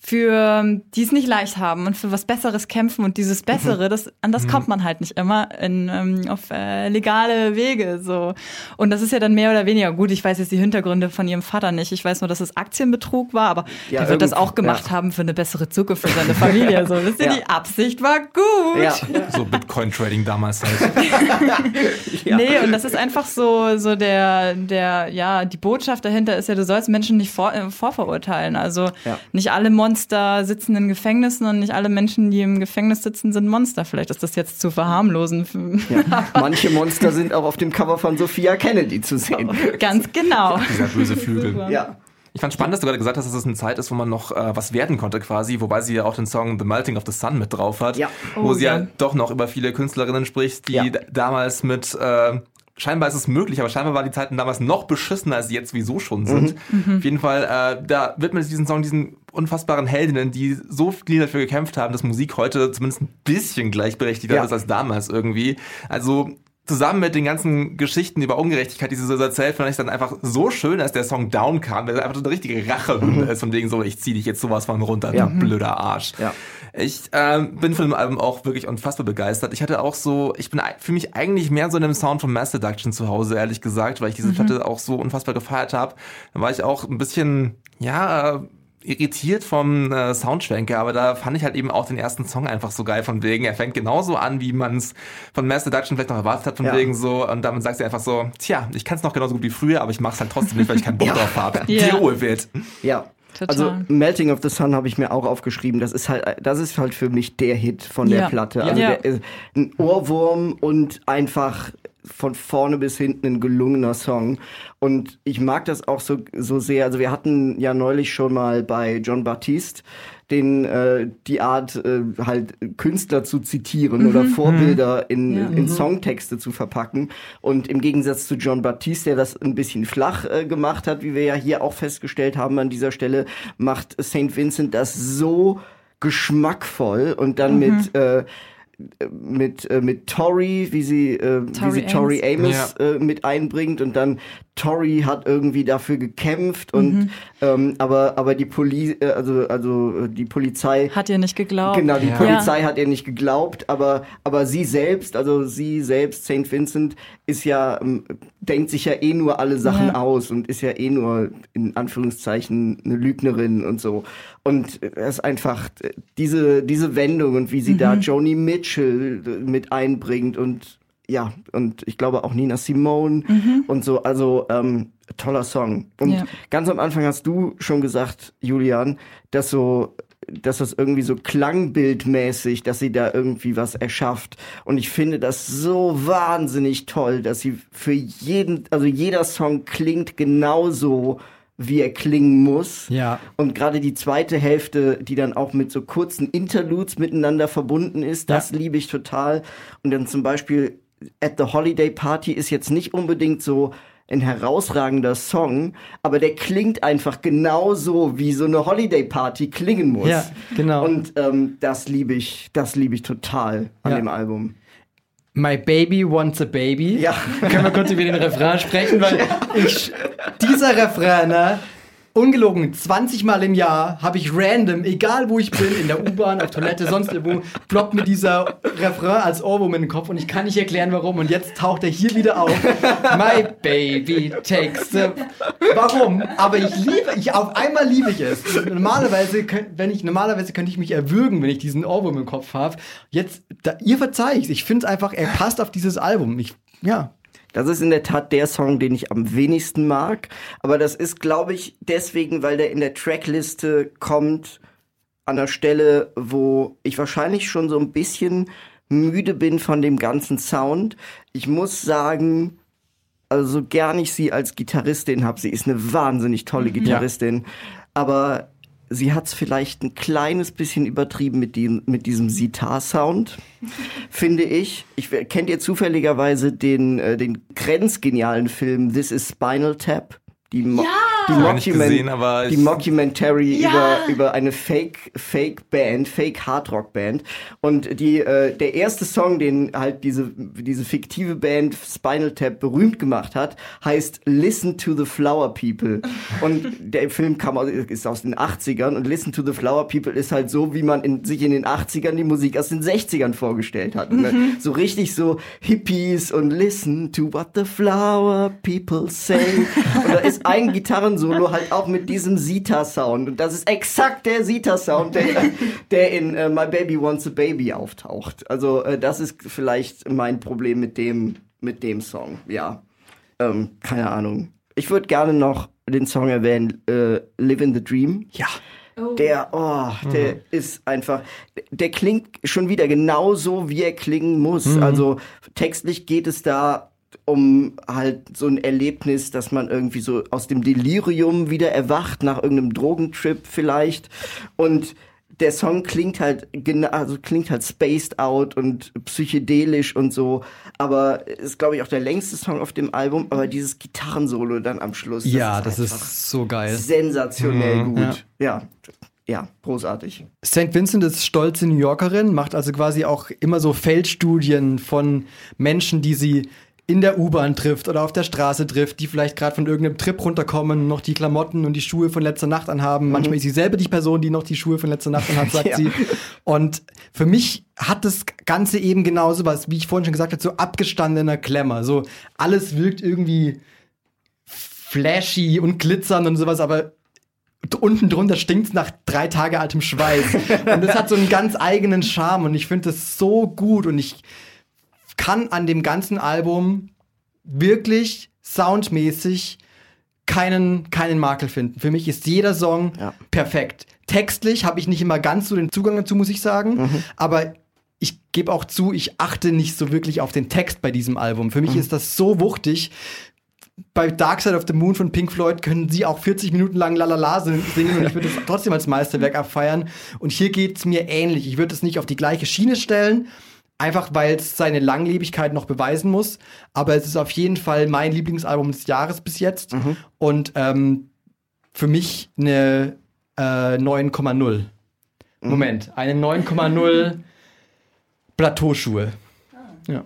für die es nicht leicht haben und für was Besseres kämpfen und dieses Bessere, das an das kommt man halt nicht immer in, ähm, auf äh, legale Wege so und das ist ja dann mehr oder weniger gut. Ich weiß jetzt die Hintergründe von ihrem Vater nicht. Ich weiß nur, dass es Aktienbetrug war, aber Ja, der wird das auch gemacht ja. haben für eine bessere Zukunft für seine Familie. [LAUGHS] So, wisst ihr, Ja. die Absicht war gut. Ja. So Bitcoin-Trading damals halt. [LAUGHS] Nee, und das ist einfach so, so der, der, ja, die Botschaft dahinter ist ja, du sollst Menschen nicht vor, äh, vorverurteilen. Also Ja. nicht alle Monster Monster sitzen in Gefängnissen und nicht alle Menschen, die im Gefängnis sitzen, sind Monster. Vielleicht ist das jetzt zu verharmlosen. Ja. Manche Monster sind auch auf dem Cover von Sophia Kennedy zu sehen. [LAUGHS] Ganz genau. Dieser böse Flügel. Ja. Ich fand spannend, dass du gerade gesagt hast, dass es eine Zeit ist, wo man noch äh, was werden konnte quasi, wobei sie ja auch den Song The Melting of the Sun mit drauf hat, Ja. wo Oh, sie ja. ja. doch noch über viele Künstlerinnen spricht, die Ja. damals mit äh, Scheinbar ist es möglich, aber scheinbar waren die Zeiten damals noch beschissener, als sie jetzt wieso schon sind. Auf jeden Fall, äh, da widmet diesen Song diesen unfassbaren Heldinnen, die so viel dafür gekämpft haben, dass Musik heute zumindest ein bisschen gleichberechtigter Ja. ist als damals irgendwie. Also zusammen mit den ganzen Geschichten über Ungerechtigkeit, die sie so erzählt, fand ich dann einfach so schön, als der Song Down kam, weil er einfach so eine richtige Rachehymne ist, von wegen so, ich zieh dich jetzt sowas von runter, Ja. du blöder Arsch. Ja. Ich ähm, bin von dem Album auch wirklich unfassbar begeistert. Ich hatte auch so, ich bin für mich eigentlich mehr so in dem Sound von Mass Seduction zu Hause, ehrlich gesagt, weil ich diese Platte auch so unfassbar gefeiert habe. Da war ich auch ein bisschen, ja, äh, irritiert vom äh, Soundschwenker, aber da fand ich halt eben auch den ersten Song einfach so geil von wegen, er fängt genauso an, wie man es von Mass Seduction vielleicht noch erwartet hat, von Ja. wegen so, und damit sagt sie einfach so, tja, ich kann es noch genauso gut wie früher, aber ich mach's halt trotzdem nicht, weil ich keinen Bock Ja. drauf habe. [LAUGHS] Ja. Deal with it. Ja. Total. Also Melting of the Sun habe ich mir auch aufgeschrieben. Das ist halt, das ist halt für mich der Hit von der Ja. Platte. Also Ja. der ist ein Ohrwurm und einfach von vorne bis hinten ein gelungener Song. Und ich mag das auch so, so sehr. Also wir hatten ja neulich schon mal bei John Baptiste den äh, die Art äh, halt Künstler zu zitieren oder Vorbilder in, Ja. in Songtexte zu verpacken und im Gegensatz zu John Baptiste, der das ein bisschen flach äh, gemacht hat, wie wir ja hier auch festgestellt haben an dieser Stelle, macht St. Vincent das so geschmackvoll und dann mit äh, mit äh, mit Tori, wie sie äh, wie Tori sie Tori Amos Ja. äh, mit einbringt und dann Tori hat irgendwie dafür gekämpft und ähm, aber aber die Poli äh, also also die Polizei Hat ihr nicht geglaubt. Genau, die Ja. Polizei hat ihr nicht geglaubt, aber, aber sie selbst, also sie selbst, St. Vincent, ist ja, ähm, denkt sich ja eh nur alle Sachen Ja. aus und ist ja eh nur in Anführungszeichen eine Lügnerin und so. Und es ist einfach diese, diese Wendung und wie sie da Mhm. Joni Mitchell äh, mit einbringt und ja, und ich glaube auch Nina Simone und so, also ähm, toller Song. Und Mhm. Ja. ganz am Anfang hast du schon gesagt, Julian, dass so dass das irgendwie so klangbildmäßig, dass sie da irgendwie was erschafft. Und ich finde das so wahnsinnig toll, dass sie für jeden, also jeder Song klingt genauso, wie er klingen muss. Ja. Und gerade die zweite Hälfte, die dann auch mit so kurzen Interludes miteinander verbunden ist, das liebe ich total. Und dann zum Beispiel At the Holiday Party ist jetzt nicht unbedingt so ein herausragender Song, aber der klingt einfach genauso, wie so eine Holiday Party klingen muss. Ja, genau. Und ähm, das liebe ich, das liebe ich total an Ja. dem Album. My Baby Wants a Baby. Ja. Können wir kurz über den Refrain sprechen, weil ich, dieser Refrain, ne, ungelogen, 20 Mal im Jahr habe ich random, egal wo ich bin, in der U-Bahn, auf Toilette, sonst irgendwo, ploppt mir dieser Refrain als Ohrwurm in den Kopf und ich kann nicht erklären, warum. Und jetzt taucht er hier wieder auf. My baby takes the... Warum? Aber ich liebe, ich, auf einmal liebe ich es. Normalerweise, wenn ich, normalerweise könnte ich mich erwürgen, wenn ich diesen Ohrwurm im Kopf habe. Jetzt, da, ihr verzeiht Ich finde es einfach, er passt auf dieses Album. Ich, ja. Das ist in der Tat der Song, den ich am wenigsten mag. Aber das ist, glaube ich, deswegen, weil der in der Trackliste kommt an der Stelle, wo ich wahrscheinlich schon so ein bisschen müde bin von dem ganzen Sound. Ich muss sagen, also so gern ich sie als Gitarristin habe, sie ist eine wahnsinnig tolle Gitarristin, aber sie hat es vielleicht ein kleines bisschen übertrieben mit, dem, mit diesem Sitar-Sound, [LAUGHS] finde ich. ich. Kennt ihr zufälligerweise den, äh, den grenzgenialen Film This is Spinal Tap? Die, Mo die, Mockument- gesehen, aber die Mockumentary Ja. über, über eine Fake, Fake Band, Fake Hard Rock Band. Und die, äh, der erste Song, den halt diese, diese fiktive Band Spinal Tap berühmt gemacht hat, heißt Listen to the Flower People. [LAUGHS] Und der Film kam aus, ist aus den 80ern und Listen to the Flower People ist halt so, wie man in, sich in den 80ern die Musik aus den 60ern vorgestellt hat. Ne? So richtig so Hippies und Listen to what the flower people say. Und da ist ein [LAUGHS] Gitarrensolo halt auch mit diesem Sita-Sound. Und das ist exakt der Sita-Sound, der, der in äh, My Baby Wants a Baby auftaucht. Also äh, das ist vielleicht mein Problem mit dem, mit dem Song. Ja, ähm, keine Ahnung. Ich würde gerne noch den Song erwähnen, äh, Live in the Dream. Ja. Der, oh, der ist einfach, der klingt schon wieder genauso, wie er klingen muss. Mhm. Also textlich geht es da um halt so ein Erlebnis, dass man irgendwie so aus dem Delirium wieder erwacht, nach irgendeinem Drogentrip vielleicht. Und der Song klingt halt genau, also klingt halt spaced out und psychedelisch und so, aber ist glaube ich auch der längste Song auf dem Album, aber dieses Gitarrensolo dann am Schluss. Ja, das einfach ist so geil. sensationell Mhm. gut. Ja. ja, großartig. St. Vincent ist stolze New Yorkerin, macht also quasi auch immer so Feldstudien von Menschen, die sie in der U-Bahn trifft oder auf der Straße trifft, die vielleicht gerade von irgendeinem Trip runterkommen, noch die Klamotten und die Schuhe von letzter Nacht anhaben. Manchmal ist sie selber die Person, die noch die Schuhe von letzter Nacht anhat, sagt [LAUGHS] Ja. sie. Und für mich hat das Ganze eben genauso was, wie ich vorhin schon gesagt habe, so abgestandener Klemmer. So alles wirkt irgendwie flashy und glitzern und sowas, aber unten drunter stinkt's nach drei Tage altem Schweiß. [LAUGHS] und das hat so einen ganz eigenen Charme und ich finde das so gut und ich kann an dem ganzen Album wirklich soundmäßig keinen, keinen Makel finden. Für mich ist jeder Song perfekt. Textlich habe ich nicht immer ganz so den Zugang dazu, muss ich sagen, aber ich gebe auch zu, ich achte nicht so wirklich auf den Text bei diesem Album. Für mich ist das so wuchtig. Bei Dark Side of the Moon von Pink Floyd können sie auch 40 Minuten lang Lalala singen und ich würde es [LAUGHS] trotzdem als Meisterwerk abfeiern. Und hier geht es mir ähnlich. Ich würde es nicht auf die gleiche Schiene stellen, einfach weil es seine Langlebigkeit noch beweisen muss. Aber es ist auf jeden Fall mein Lieblingsalbum des Jahres bis jetzt. Und ähm, für mich eine äh, 9,0. Moment, eine 9,0 [LAUGHS] Plateauschuhe. Ja.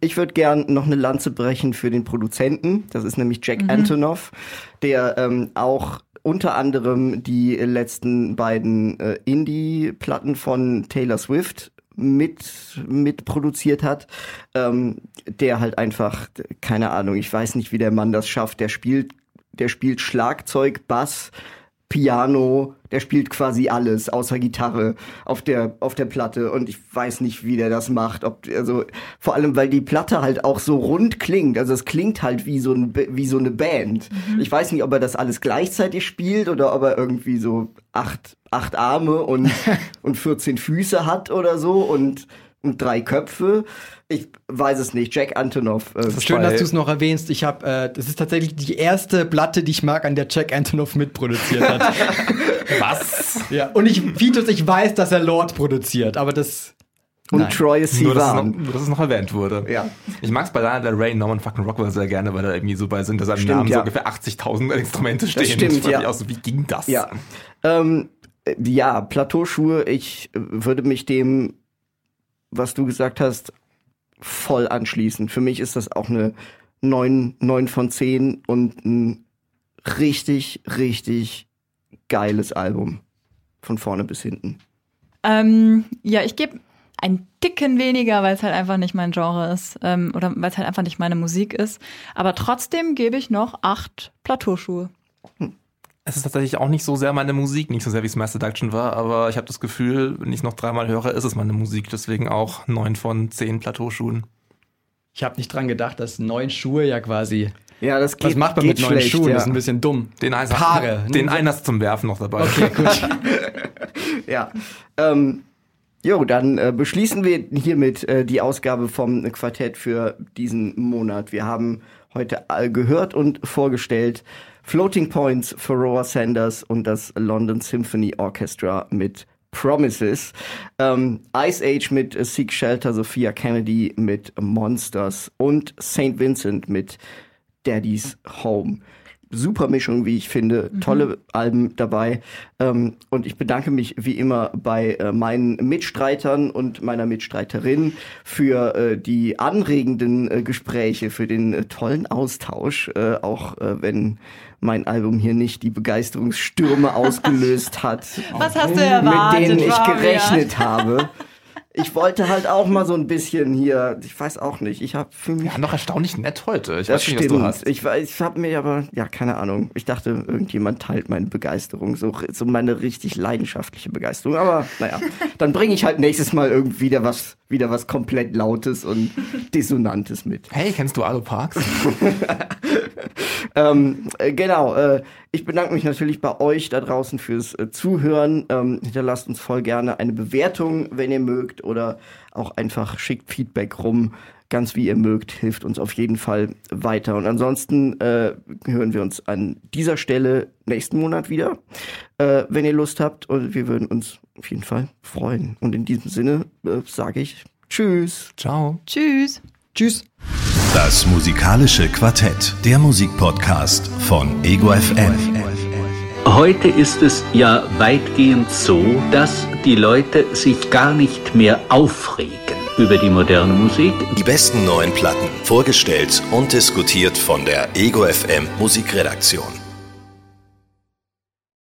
Ich würde gern noch eine Lanze brechen für den Produzenten. Das ist nämlich Jack Mhm. Antonoff, der ähm, auch unter anderem die letzten beiden äh, Indie-Platten von Taylor Swift mit, mit produziert hat, ähm, der halt einfach, keine Ahnung, ich weiß nicht, wie der Mann das schafft, der spielt, der spielt Schlagzeug, Bass, Piano, der spielt quasi alles außer Gitarre auf der auf der Platte. Und ich weiß nicht, wie der das macht, ob also vor allem weil die Platte halt auch so rund klingt, also es klingt halt wie so ein wie so eine Band. Ich weiß nicht, ob er das alles gleichzeitig spielt oder ob er irgendwie so acht acht Arme und [LAUGHS] und 14 Füße hat oder so. Und und drei Köpfe. Ich weiß es nicht. Jack Antonoff. Äh, Schön, bei- dass du es noch erwähnst. Ich habe, äh, das ist tatsächlich die erste Platte, die ich mag, an der Jack Antonoff mitproduziert hat. [LAUGHS] Was? ja. Und ich, Vitus, ich weiß, dass er Lord produziert, aber das. und Nein. Troy Nur, dass es, noch, Sivan. nur, dass es noch erwähnt wurde. Ja. Ich mag es bei Lana Del Rey Norman fucking Rockwell sehr gerne, weil er irgendwie so bei hinter seinem Stimmt, Namen ja. so ungefähr 80.000 Instrumente stehen. stimmt, Das ja. so, wie ging das? Ja. Ähm, äh, ja, Plateauschuhe, ich äh, würde mich dem, was du gesagt hast, voll anschließen. Für mich ist das auch eine 9, 9 von 10 und ein richtig, richtig geiles Album. Von vorne bis hinten. Ähm, ja, ich gebe ein Ticken weniger, weil es halt einfach nicht mein Genre ist ähm, oder weil es halt einfach nicht meine Musik ist. Aber trotzdem gebe ich noch acht Plateauschuhe. Es ist tatsächlich auch nicht so sehr meine Musik, nicht so sehr wie Smash Seduction war, aber ich habe das Gefühl, wenn ich es noch dreimal höre, ist es meine Musik. Deswegen auch 9 von 10 Plateauschuhen. Ich habe nicht dran gedacht, dass neun Schuhe ja quasi. Ja, das geht Was macht man mit neun schlecht, Schuhen? Ja. Das ist ein bisschen dumm. Den Eins, Paare. [LAUGHS] Den Einers zum Werfen noch dabei. Okay, gut. [LAUGHS] [LAUGHS] Ja. Ähm, jo, dann äh, beschließen wir hiermit äh, die Ausgabe vom Quartett für diesen Monat. Wir haben heute all gehört und vorgestellt Floating Points Roa Sanders und das London Symphony Orchestra mit Promises. Ähm, Ice Age mit Seek Shelter, Sophia Kennedy mit Monsters und St. Vincent mit Daddy's Home. Super Mischung, wie ich finde. Tolle Alben dabei. Ähm, und ich bedanke mich wie immer bei äh, meinen Mitstreitern und meiner Mitstreiterin für äh, die anregenden äh, Gespräche, für den äh, tollen Austausch, äh, auch äh, wenn mein Album hier nicht die Begeisterungsstürme ausgelöst [LAUGHS] hat Was hast du erwartet? mit denen ich gerechnet habe. Ich wollte halt auch mal so ein bisschen hier, ich weiß auch nicht, ich habe für mich Ja, noch erstaunlich nett heute. Ich das weiß nicht, stimmt. was du hast. Ich, weiß- ich habe mir aber, ja, keine Ahnung. Ich dachte, irgendjemand teilt meine Begeisterung, so, so meine richtig leidenschaftliche Begeisterung. Aber naja, dann bringe ich halt nächstes Mal irgendwie wieder was, wieder was komplett Lautes und Dissonantes mit. Hey, kennst du Alo Parks? [LAUGHS] [LAUGHS] ähm, äh, genau, äh, ich bedanke mich natürlich bei euch da draußen fürs äh, Zuhören. Ähm, hinterlasst uns voll gerne eine Bewertung, wenn ihr mögt, oder auch einfach schickt Feedback rum. Ganz wie ihr mögt, hilft uns auf jeden Fall weiter. Und ansonsten äh, hören wir uns an dieser Stelle nächsten Monat wieder, äh, wenn ihr Lust habt. Und wir würden uns auf jeden Fall freuen. Und in diesem Sinne äh, sage ich Tschüss. Ciao. Tschüss. Tschüss. Das musikalische Quartett, der Musikpodcast von Ego FM. Heute ist es ja weitgehend so, dass die Leute sich gar nicht mehr aufregen über die moderne Musik. Die besten neuen Platten, vorgestellt und diskutiert von der Ego FM Musikredaktion.